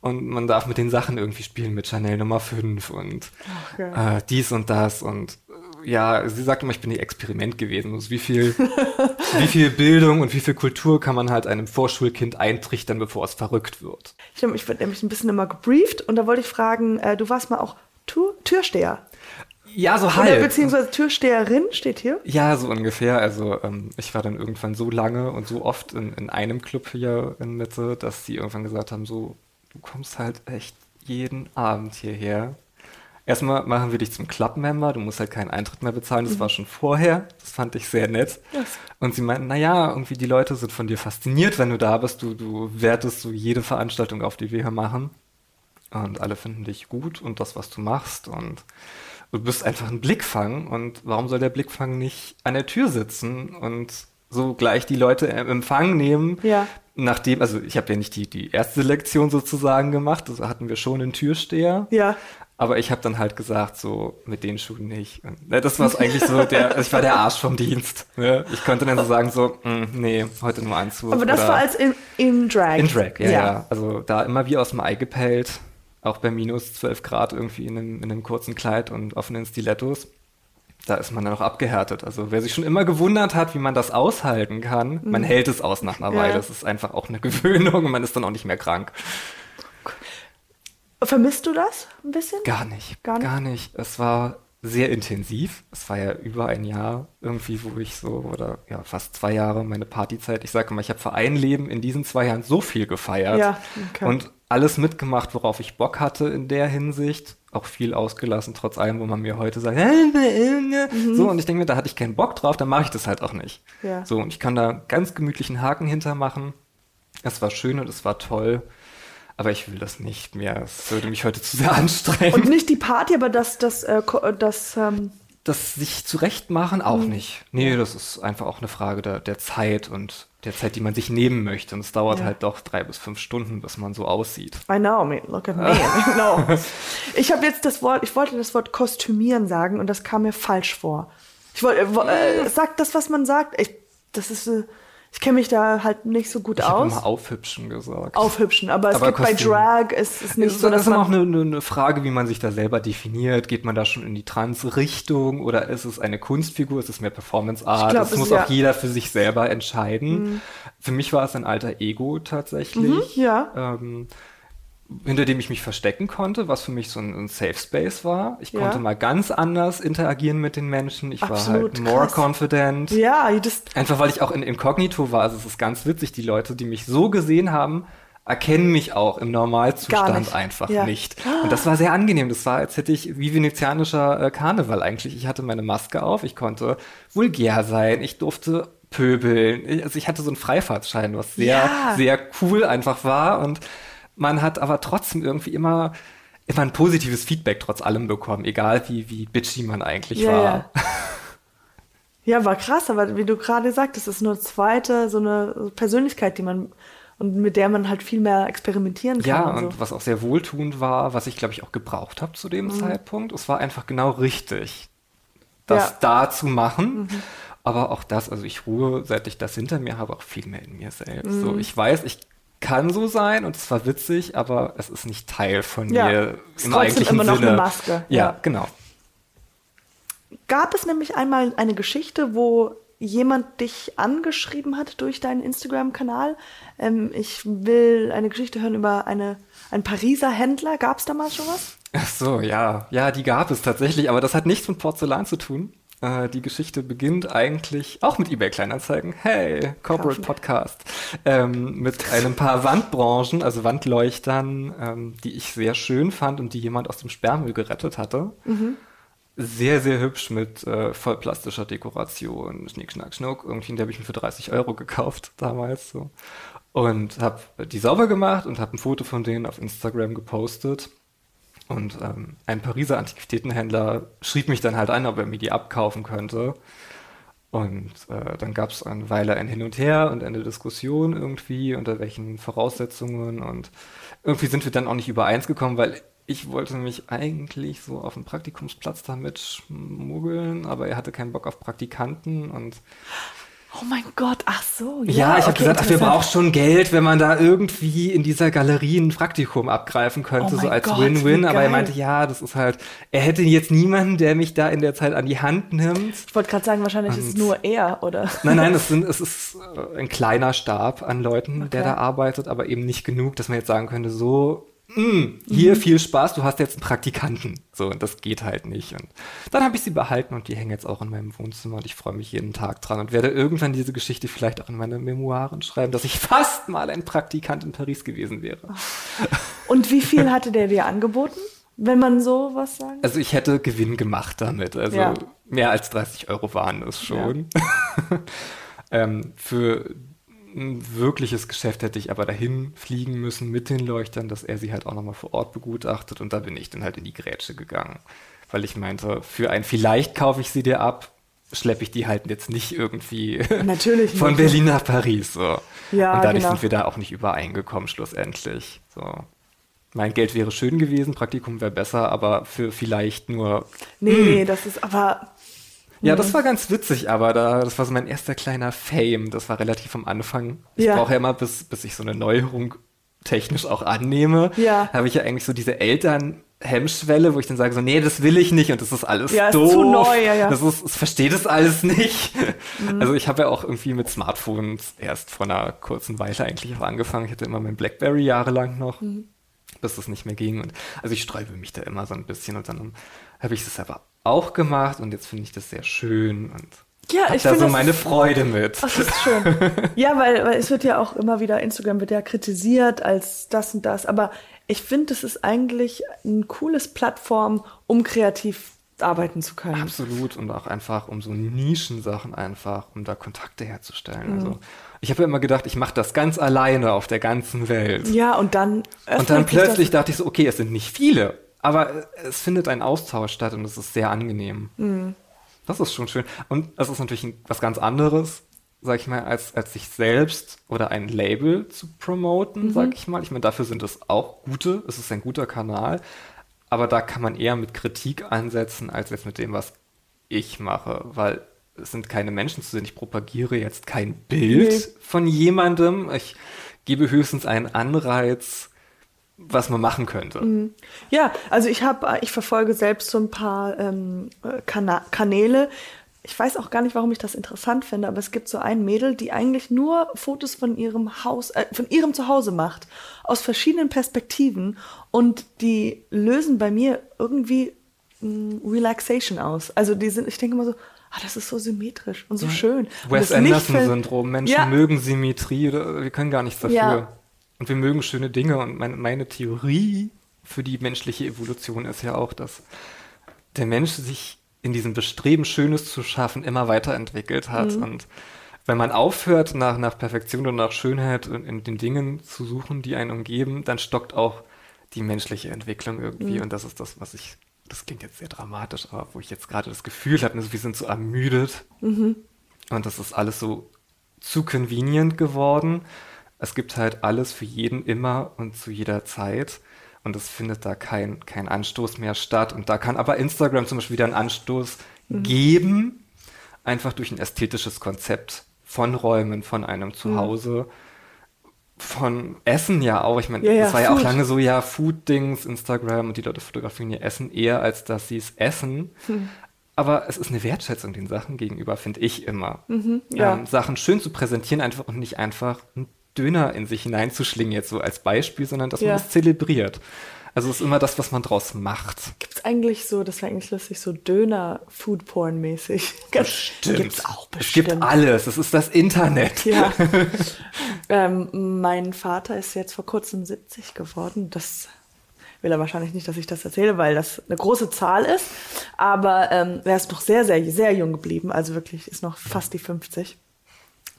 und man darf mit den Sachen irgendwie spielen, mit Chanel Nummer 5 und ja. äh, dies und das und ja, sie sagt immer, ich bin die Experiment gewesen. Also wie viel, wie viel Bildung und wie viel Kultur kann man halt einem Vorschulkind eintrichtern, bevor es verrückt wird? Stimmt, ich werde nämlich ein bisschen immer gebrieft und da wollte ich fragen, äh, du warst mal auch Tür Türsteher. Ja, so Oder halb. beziehungsweise Türsteherin steht hier. Ja, so ungefähr. Also ähm, ich war dann irgendwann so lange und so oft in, in einem Club hier in Mitte, dass sie irgendwann gesagt haben, so, du kommst halt echt jeden Abend hierher. Erstmal machen wir dich zum Club-Member, du musst halt keinen Eintritt mehr bezahlen, das war schon vorher, das fand ich sehr nett. Yes. Und sie meinten, naja, irgendwie die Leute sind von dir fasziniert, wenn du da bist, du, du wertest so jede Veranstaltung auf, die wir hier machen. Und alle finden dich gut und das, was du machst und du bist einfach ein Blickfang und warum soll der Blickfang nicht an der Tür sitzen und so gleich die Leute im Empfang nehmen, Ja. Nachdem, also ich habe ja nicht die, die erste Lektion sozusagen gemacht, also hatten wir schon einen Türsteher, Ja. aber ich habe dann halt gesagt, so mit den Schuhen nicht. Und, ne, das war eigentlich so, der, also ich war der Arsch vom Dienst. Ne? Ich konnte dann so sagen, so, mm, nee, heute nur Anzug. Aber das war als in, in Drag. in Drag, ja, ja, Also da immer wie aus dem Ei gepellt, auch bei minus 12 Grad irgendwie in einem, in einem kurzen Kleid und offenen Stilettos. Da ist man dann auch abgehärtet. Also wer sich schon immer gewundert hat, wie man das aushalten kann, man hält es aus nach einer Mhm. Ja. Weile. Das ist einfach auch eine Gewöhnung und man ist dann auch nicht mehr krank. Vermisst du das ein bisschen? Gar nicht. Gar Gar nicht? nicht. Es war sehr intensiv. Es war ja über ein Jahr irgendwie, wo ich so, oder ja, fast zwei Jahre meine Partyzeit. Ich sage immer, ich habe für ein Leben in diesen zwei Jahren so viel gefeiert. Ja, okay. Und alles mitgemacht, worauf ich Bock hatte in der Hinsicht. Auch viel ausgelassen, trotz allem, wo man mir heute sagt, so, und ich denke mir, da hatte ich keinen Bock drauf, dann mache ich das halt auch nicht. Ja. So, und ich kann da ganz gemütlichen Haken hintermachen. Es war schön und es war toll. Aber ich will das nicht mehr. Das würde mich heute zu sehr anstrengen. Und nicht die Party, aber das, das, äh, das, ähm, das sich zurechtmachen auch nicht. Nee, das ist einfach auch eine Frage der, der Zeit und der Zeit, die man sich nehmen möchte. Und es dauert Ja. halt doch drei bis fünf Stunden, bis man so aussieht. I know, me, look at me. no. Ich habe jetzt das Wort, ich wollte das Wort kostümieren sagen und das kam mir falsch vor. Ich wollte, äh, wo- äh, sagt das, was man sagt? Ich, das ist, äh, ich kenne mich da halt nicht so gut Ich habe aus. immer aufhübschen gesagt. Aufhübschen, aber es Aber gibt bei Kostüm. Drag, es ist nicht ist, so, das dass ist immer auch eine, eine Frage, wie man sich da selber definiert. Geht man da schon in die Trans-Richtung oder ist es eine Kunstfigur? Ist es mehr Performance-Art? Ich das muss ist ja- auch jeder für sich selber entscheiden. Für mich war es ein alter Ego tatsächlich. Mhm, ja. Ähm, hinter dem ich mich verstecken konnte, was für mich so ein, ein Safe Space war. Ich Ja. konnte mal ganz anders interagieren mit den Menschen. Ich war Absolut, halt more krass. confident. ja, just, Einfach weil ich auch in Inkognito war. Also es ist ganz witzig, die Leute, die mich so gesehen haben, erkennen mich auch im Normalzustand nicht. einfach Ja. nicht. Und das war sehr angenehm. Das war, als hätte ich wie venezianischer äh, Karneval eigentlich. Ich hatte meine Maske auf, ich konnte vulgär sein, ich durfte pöbeln. Ich, also ich hatte so einen Freifahrtschein, was sehr, Ja. sehr cool einfach war. Und man hat aber trotzdem irgendwie immer immer ein positives Feedback trotz allem bekommen, egal wie, wie bitchy man eigentlich Ja, war. ja. ja, war krass, aber wie du gerade sagtest, es ist nur zweite, so eine Persönlichkeit, die man, und mit der man halt viel mehr experimentieren kann. Ja, und, und so. was auch sehr wohltuend war, was ich glaube ich auch gebraucht habe zu dem Mhm. Zeitpunkt, es war einfach genau richtig, das Ja. da zu machen. Mhm. Aber auch das, also ich ruhe, seit ich das hinter mir habe, auch viel mehr in mir selbst. Mhm. So, ich weiß, ich kann so sein und es war witzig, aber es ist nicht Teil von Ja, mir ist im eigentlichen immer noch Sinne. eine Maske, Ja, ja. genau. Gab es nämlich einmal eine Geschichte, wo jemand dich angeschrieben hat durch deinen Instagram-Kanal? Ähm, ich will eine Geschichte hören über eine, einen Pariser Händler. Gab es damals schon was? Ach so, ja. Ja, die gab es tatsächlich, aber das hat nichts mit Porzellan zu tun. Äh, die Geschichte beginnt eigentlich auch mit eBay Kleinanzeigen. Hey, Corporate Kaufen. Podcast. Ähm, mit einem paar Wandbranchen, also Wandleuchtern, ähm, die ich sehr schön fand und die jemand aus dem Sperrmüll gerettet hatte. Sehr, sehr hübsch mit äh, vollplastischer Dekoration, Schnick, Schnack, Schnuck. Irgendwie, habe ich mir für 30 Euro gekauft damals. so Und habe die sauber gemacht und habe ein Foto von denen auf Instagram gepostet. Und ähm, ein Pariser Antiquitätenhändler schrieb mich dann halt an, ob er mir die abkaufen könnte. Und äh, dann gab es eine Weile ein Hin und Her und eine Diskussion irgendwie, unter welchen Voraussetzungen. Und irgendwie sind wir dann auch nicht übereins gekommen, weil ich wollte mich eigentlich so auf einen Praktikumsplatz damit schmuggeln, aber er hatte keinen Bock auf Praktikanten und Oh mein Gott, ach so. Ja, ja, ich habe okay, gesagt, ach, wir brauchen schon Geld, wenn man da irgendwie in dieser Galerie ein Praktikum abgreifen könnte, Oh so als Win-Win. Aber er meinte, ja, das ist halt, er hätte jetzt niemanden, der mich da in der Zeit an die Hand nimmt. Ich wollte gerade sagen, wahrscheinlich ist es Und- nur er, oder? Nein, nein, es, sind, es ist äh, ein kleiner Stab an Leuten, der Okay. da arbeitet, aber eben nicht genug, dass man jetzt sagen könnte, so, "Mm, hier viel Spaß, du hast jetzt einen Praktikanten. So, und das geht halt nicht. Und dann habe ich sie behalten und die hängen jetzt auch in meinem Wohnzimmer und ich freue mich jeden Tag dran und werde irgendwann diese Geschichte vielleicht auch in meine Memoiren schreiben, dass ich fast mal ein Praktikant in Paris gewesen wäre. Und wie viel hatte der dir angeboten, wenn man so was sagen? Also ich hätte Gewinn gemacht damit. Also Ja. mehr als 30 Euro waren es schon. ähm, für ein wirkliches Geschäft hätte ich aber dahin fliegen müssen mit den Leuchtern, dass er sie halt auch nochmal vor Ort begutachtet. Und da bin ich dann halt in die Grätsche gegangen. Weil ich meinte, für ein vielleicht kaufe ich sie dir ab, schleppe ich die halt jetzt nicht irgendwie Natürlich von nicht. Berlin nach Paris. So. Ja, Und dadurch genau. sind wir da auch nicht übereingekommen schlussendlich. So. Mein Geld wäre schön gewesen, Praktikum wäre besser, aber für vielleicht nur. Nee, nee, das ist aber. Ja, das war ganz witzig, aber da, das war so mein erster kleiner Fame. Das war relativ am Anfang. Ich Ja. brauche ja immer, bis, bis ich so eine Neuerung technisch auch annehme, Ja. habe ich ja eigentlich so diese Eltern-Hemmschwelle, wo ich dann sage so, nee, das will ich nicht und das ist alles Ja, ist doof. zu neu, ja, ja. Das ist, es versteht das alles nicht. Mhm. Also ich habe ja auch irgendwie mit Smartphones erst vor einer kurzen Weile eigentlich auch angefangen. Ich hatte immer mein Blackberry jahrelang noch Mhm. bis es nicht mehr ging. Und also ich sträube mich da immer so ein bisschen und dann habe ich das aber auch gemacht und jetzt finde ich das sehr schön und Ja, hab ich da so meine Freude mit. Das ist schön. ja, weil, weil es wird ja auch immer wieder, Instagram wird ja kritisiert als das und das, aber ich finde, das ist eigentlich ein cooles Plattform, um kreativ arbeiten zu können. Absolut und auch einfach um so Nischensachen einfach, um da Kontakte herzustellen. Also ich habe ja immer gedacht, ich mache das ganz alleine auf der ganzen Welt. Ja, und dann Und dann plötzlich dachte ich so, okay, es sind nicht viele, aber es findet ein Austausch statt und es ist sehr angenehm. Mhm. Das ist schon schön. Und es ist natürlich was ganz anderes, sag ich mal, als, als sich selbst oder ein Label zu promoten, Mhm. sag ich mal. Ich meine, dafür sind es auch gute, es ist ein guter Kanal, aber da kann man eher mit Kritik ansetzen, als jetzt mit dem, was ich mache, weil es sind keine Menschen zu sehen. Ich propagiere jetzt kein Bild Nee. von jemandem. Ich gebe höchstens einen Anreiz, was man machen könnte. Ja, also ich habe, ich verfolge selbst so ein paar ähm, äh, Kana Kanäle. Ich weiß auch gar nicht, warum ich das interessant finde, aber es gibt so ein Mädel, die eigentlich nur Fotos von ihrem Haus, äh, von ihrem Zuhause macht, aus verschiedenen Perspektiven und die lösen bei mir irgendwie mh, Relaxation aus. Also die sind, ich denke immer so, ah, das ist so symmetrisch und so schön. Und Wes Anderson-Syndrom. Menschen Ja. mögen Symmetrie, wir können gar nichts dafür. Ja. Und wir mögen schöne Dinge. Und meine, meine Theorie für die menschliche Evolution ist ja auch, dass der Mensch sich in diesem Bestreben, Schönes zu schaffen, immer weiterentwickelt hat. Mhm. Und wenn man aufhört, nach, nach Perfektion und nach Schönheit in, in den Dingen zu suchen, die einen umgeben, dann stockt auch die menschliche Entwicklung irgendwie. Mhm. Und das ist das, was ich, das klingt jetzt sehr dramatisch, aber wo ich jetzt gerade das Gefühl habe, wir sind so ermüdet. Mhm. Und das ist alles so zu convenient geworden. Es gibt halt alles für jeden immer und zu jeder Zeit. Und es findet da kein, kein Anstoß mehr statt. Und da kann aber Instagram zum Beispiel wieder einen Anstoß Mhm. geben, einfach durch ein ästhetisches Konzept von Räumen, von einem Zuhause, von Essen ja auch. Ich meine, Ja, ja, es war ja auch lange so, ja, Food-Dings, Instagram und die Leute fotografieren ihr Essen eher, als dass sie es essen. Hm. Aber es ist eine Wertschätzung den Sachen gegenüber, finde ich immer. Mhm, ja. ähm, Sachen schön zu präsentieren einfach und nicht einfach einen Döner in sich hineinzuschlingen, jetzt so als Beispiel, sondern dass Ja. man das zelebriert. Also es ist immer das, was man draus macht. Gibt's eigentlich so, das wäre eigentlich lustig, so Döner-Food-Porn-mäßig. Gibt's auch Es bestimmt. gibt alles. Es ist das Internet. Ja. ähm, mein Vater ist jetzt vor kurzem 70 geworden. Das will er wahrscheinlich nicht, dass ich das erzähle, weil das eine große Zahl ist. Aber ähm, er ist noch sehr, sehr, sehr jung geblieben. Also wirklich ist noch fast die 50.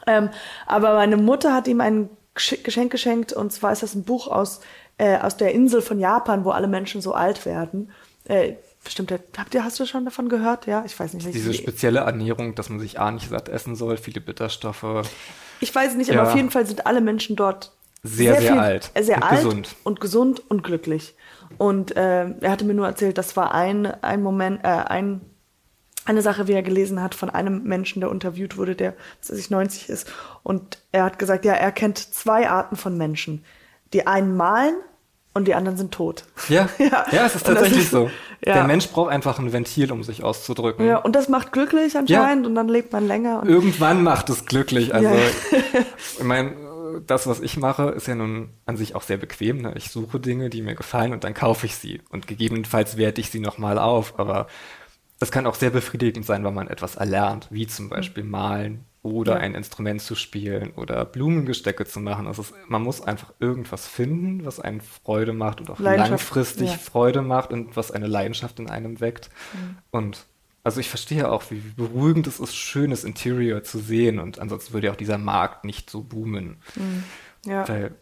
Ähm, aber meine Mutter hat ihm ein Gesch- Geschenk geschenkt und zwar ist das ein Buch aus, äh, aus der Insel von Japan, wo alle Menschen so alt werden. Äh, bestimmt, habt ihr, hast du schon davon gehört? Ja, ich weiß nicht. Diese wie- spezielle Ernährung, dass man sich A nicht satt essen soll, viele Bitterstoffe. Ich weiß nicht, Ja. aber auf jeden Fall sind alle Menschen dort Sehr, sehr alt äh, sehr und alt gesund. und gesund und glücklich. Und äh, er hatte mir nur erzählt, das war ein, ein Moment, äh, ein, eine Sache, wie er gelesen hat von einem Menschen, der interviewt wurde, der was weiß ich 90 ist. Und er hat gesagt, ja, er kennt zwei Arten von Menschen. Die einen malen und die anderen sind tot. Ja, Ja. ja, es ist tatsächlich ist- so. ja. Der Mensch braucht einfach ein Ventil, um sich auszudrücken. Ja, und das macht glücklich anscheinend und dann lebt man länger. Irgendwann macht es glücklich. Also, Ja. ich meine, das, was ich mache, ist ja nun an sich auch sehr bequem. Ne? Ich suche Dinge, die mir gefallen und dann kaufe ich sie. Und gegebenenfalls werte ich sie nochmal auf. Aber es kann auch sehr befriedigend sein, wenn man etwas erlernt, wie zum Beispiel malen oder Ja. ein Instrument zu spielen oder Blumengestecke zu machen. Also es, man muss einfach irgendwas finden, was einen Freude macht und auch langfristig ja. Freude macht und was eine Leidenschaft in einem weckt. Und also ich verstehe auch, wie beruhigend es ist, schönes Interior zu sehen und ansonsten würde ja auch dieser Markt nicht so boomen. ja. Weil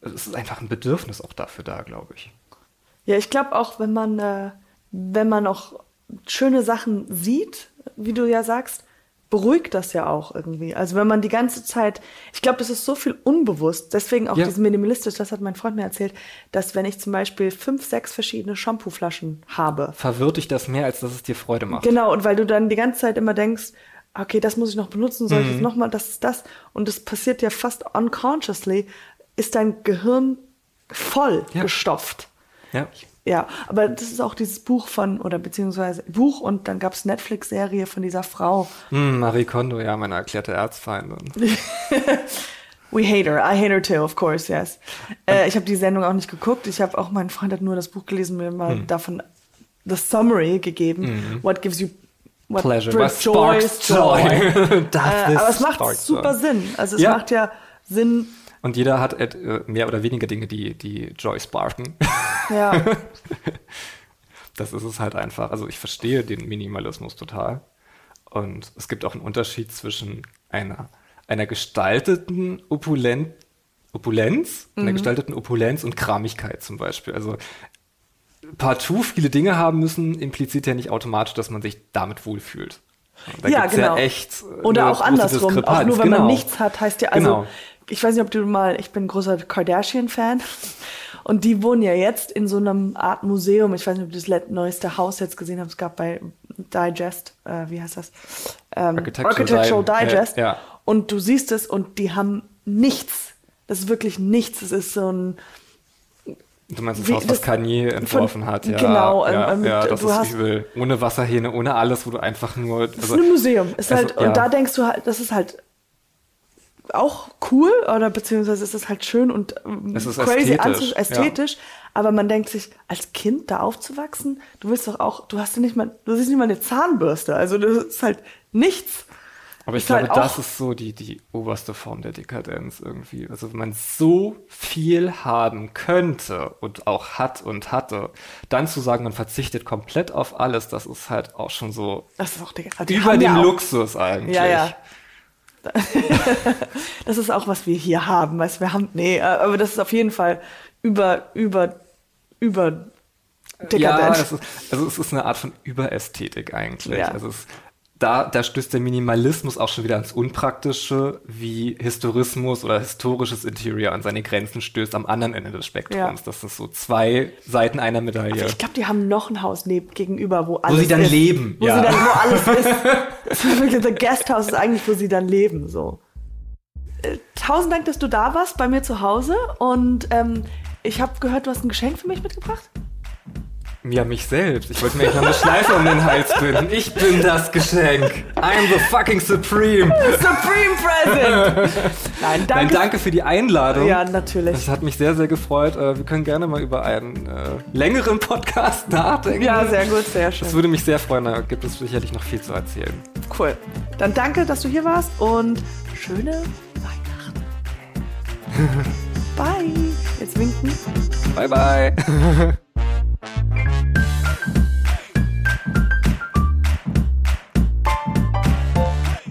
es ist einfach ein Bedürfnis auch dafür da, glaube ich. Ja, ich glaube auch, wenn man, äh, wenn man auch schöne Sachen sieht, wie du ja sagst, beruhigt das ja auch irgendwie. Also wenn man die ganze Zeit, ich glaube, das ist so viel unbewusst, deswegen auch Ja. dieses minimalistisch, das hat mein Freund mir erzählt, dass wenn ich zum Beispiel fünf, sechs verschiedene Shampooflaschen habe, Verwirrt dich das mehr, als dass es dir Freude macht? Genau, und weil du dann die ganze Zeit immer denkst, okay, das muss ich noch benutzen, soll ich Mhm. jetzt nochmal, das ist das. Und das passiert ja fast unconsciously, ist dein Gehirn voll Ja. gestopft. Ja. Ja, aber das ist auch dieses Buch von, oder beziehungsweise Buch und dann gab es Netflix-Serie von dieser Frau. Hm, Marie Kondo, ja, meine erklärte Erzfeindin. We hate her. I hate her too, of course, yes. Äh, ich habe die Sendung auch nicht geguckt. Ich habe auch, mein Freund hat nur das Buch gelesen, mir mal Hm. davon the summary gegeben. What gives you what Pleasure. What sparks joy? Does Äh, aber es macht super joy? Sinn. Also es Ja. macht ja Sinn. Und jeder hat äh, mehr oder weniger Dinge, die, die Joy sparken. Ja, das ist es halt einfach. Also ich verstehe den Minimalismus total. Und es gibt auch einen Unterschied zwischen einer, einer gestalteten Opulent, Opulenz, einer gestalteten Opulenz und Kramigkeit zum Beispiel. Also partout viele Dinge haben müssen, impliziert ja nicht automatisch, dass man sich damit wohlfühlt. Da ja, genau. ja echt äh, Oder auch andersrum. Auch nur wenn genau. man nichts hat, heißt ja, also Genau. Ich weiß nicht, ob du mal, ich bin ein großer Kardashian-Fan und die wohnen ja jetzt in so einem Art Museum. Ich weiß nicht, ob du das neueste Haus jetzt gesehen hast. Es gab bei Digest, äh, wie heißt das? Ähm, Architectural Architectural Di- Digest. ja, ja. Und du siehst es und die haben nichts. Das ist wirklich nichts. Es ist so ein, Du meinst das Wie- Haus, was das- Kanye entworfen von- hat, ja. genau, ja, ähm, ja das ist übel. Ohne Wasserhähne, ohne alles, wo du einfach nur. Das ist ein Museum. Ist also, halt, ja. Und da denkst du halt, das ist halt auch cool oder beziehungsweise ist es halt schön und ähm, Es ist crazy ästhetisch, ästhetisch. Aber man denkt sich, als Kind da aufzuwachsen, du willst doch auch, du hast ja nicht mal, du siehst nicht mal eine Zahnbürste. Also das ist halt nichts. Aber ich ist glaube, halt das ist so die, die oberste Form der Dekadenz irgendwie. Also wenn man so viel haben könnte und auch hat und hatte, dann zu sagen, man verzichtet komplett auf alles, das ist halt auch schon so Das ist auch Digga, die über den ja auch- Luxus eigentlich. Ja, ja. das ist auch, was wir hier haben. Weißt, wir haben, nee, äh, aber das ist auf jeden Fall über, über, über Ja, ist, also es ist eine Art von Überästhetik eigentlich. Ja. Also es, da, da stößt der Minimalismus auch schon wieder ans Unpraktische, wie Historismus oder historisches Interior an seine Grenzen stößt am anderen Ende des Spektrums. Ja. Das ist so zwei Seiten einer Medaille. Also ich glaube, die haben noch ein Haus neben, gegenüber, wo wo alles sie dann ist. leben. Wo ja. sie dann, wo alles ist. Das Guesthouse ist eigentlich, wo sie dann leben, so. Äh, Tausend Dank, dass du da warst bei mir zu Hause und ähm, ich habe gehört, du hast ein Geschenk für mich mitgebracht. Ja, mich selbst. Ich wollte mir echt noch eine Schleife um den Hals binden. Ich bin das Geschenk. I'm the fucking Supreme. Supreme Present! Nein, danke. Nein, danke für die Einladung. Ja, natürlich. Das hat mich sehr, sehr gefreut. Äh, Wir können gerne mal über einen äh, längeren Podcast nachdenken. Ja, sehr gut, sehr schön. Das würde mich sehr freuen. Da gibt es sicherlich noch viel zu erzählen. Cool. Dann danke, dass du hier warst und schöne Weihnachten. Bye. Jetzt winken. Bye, bye.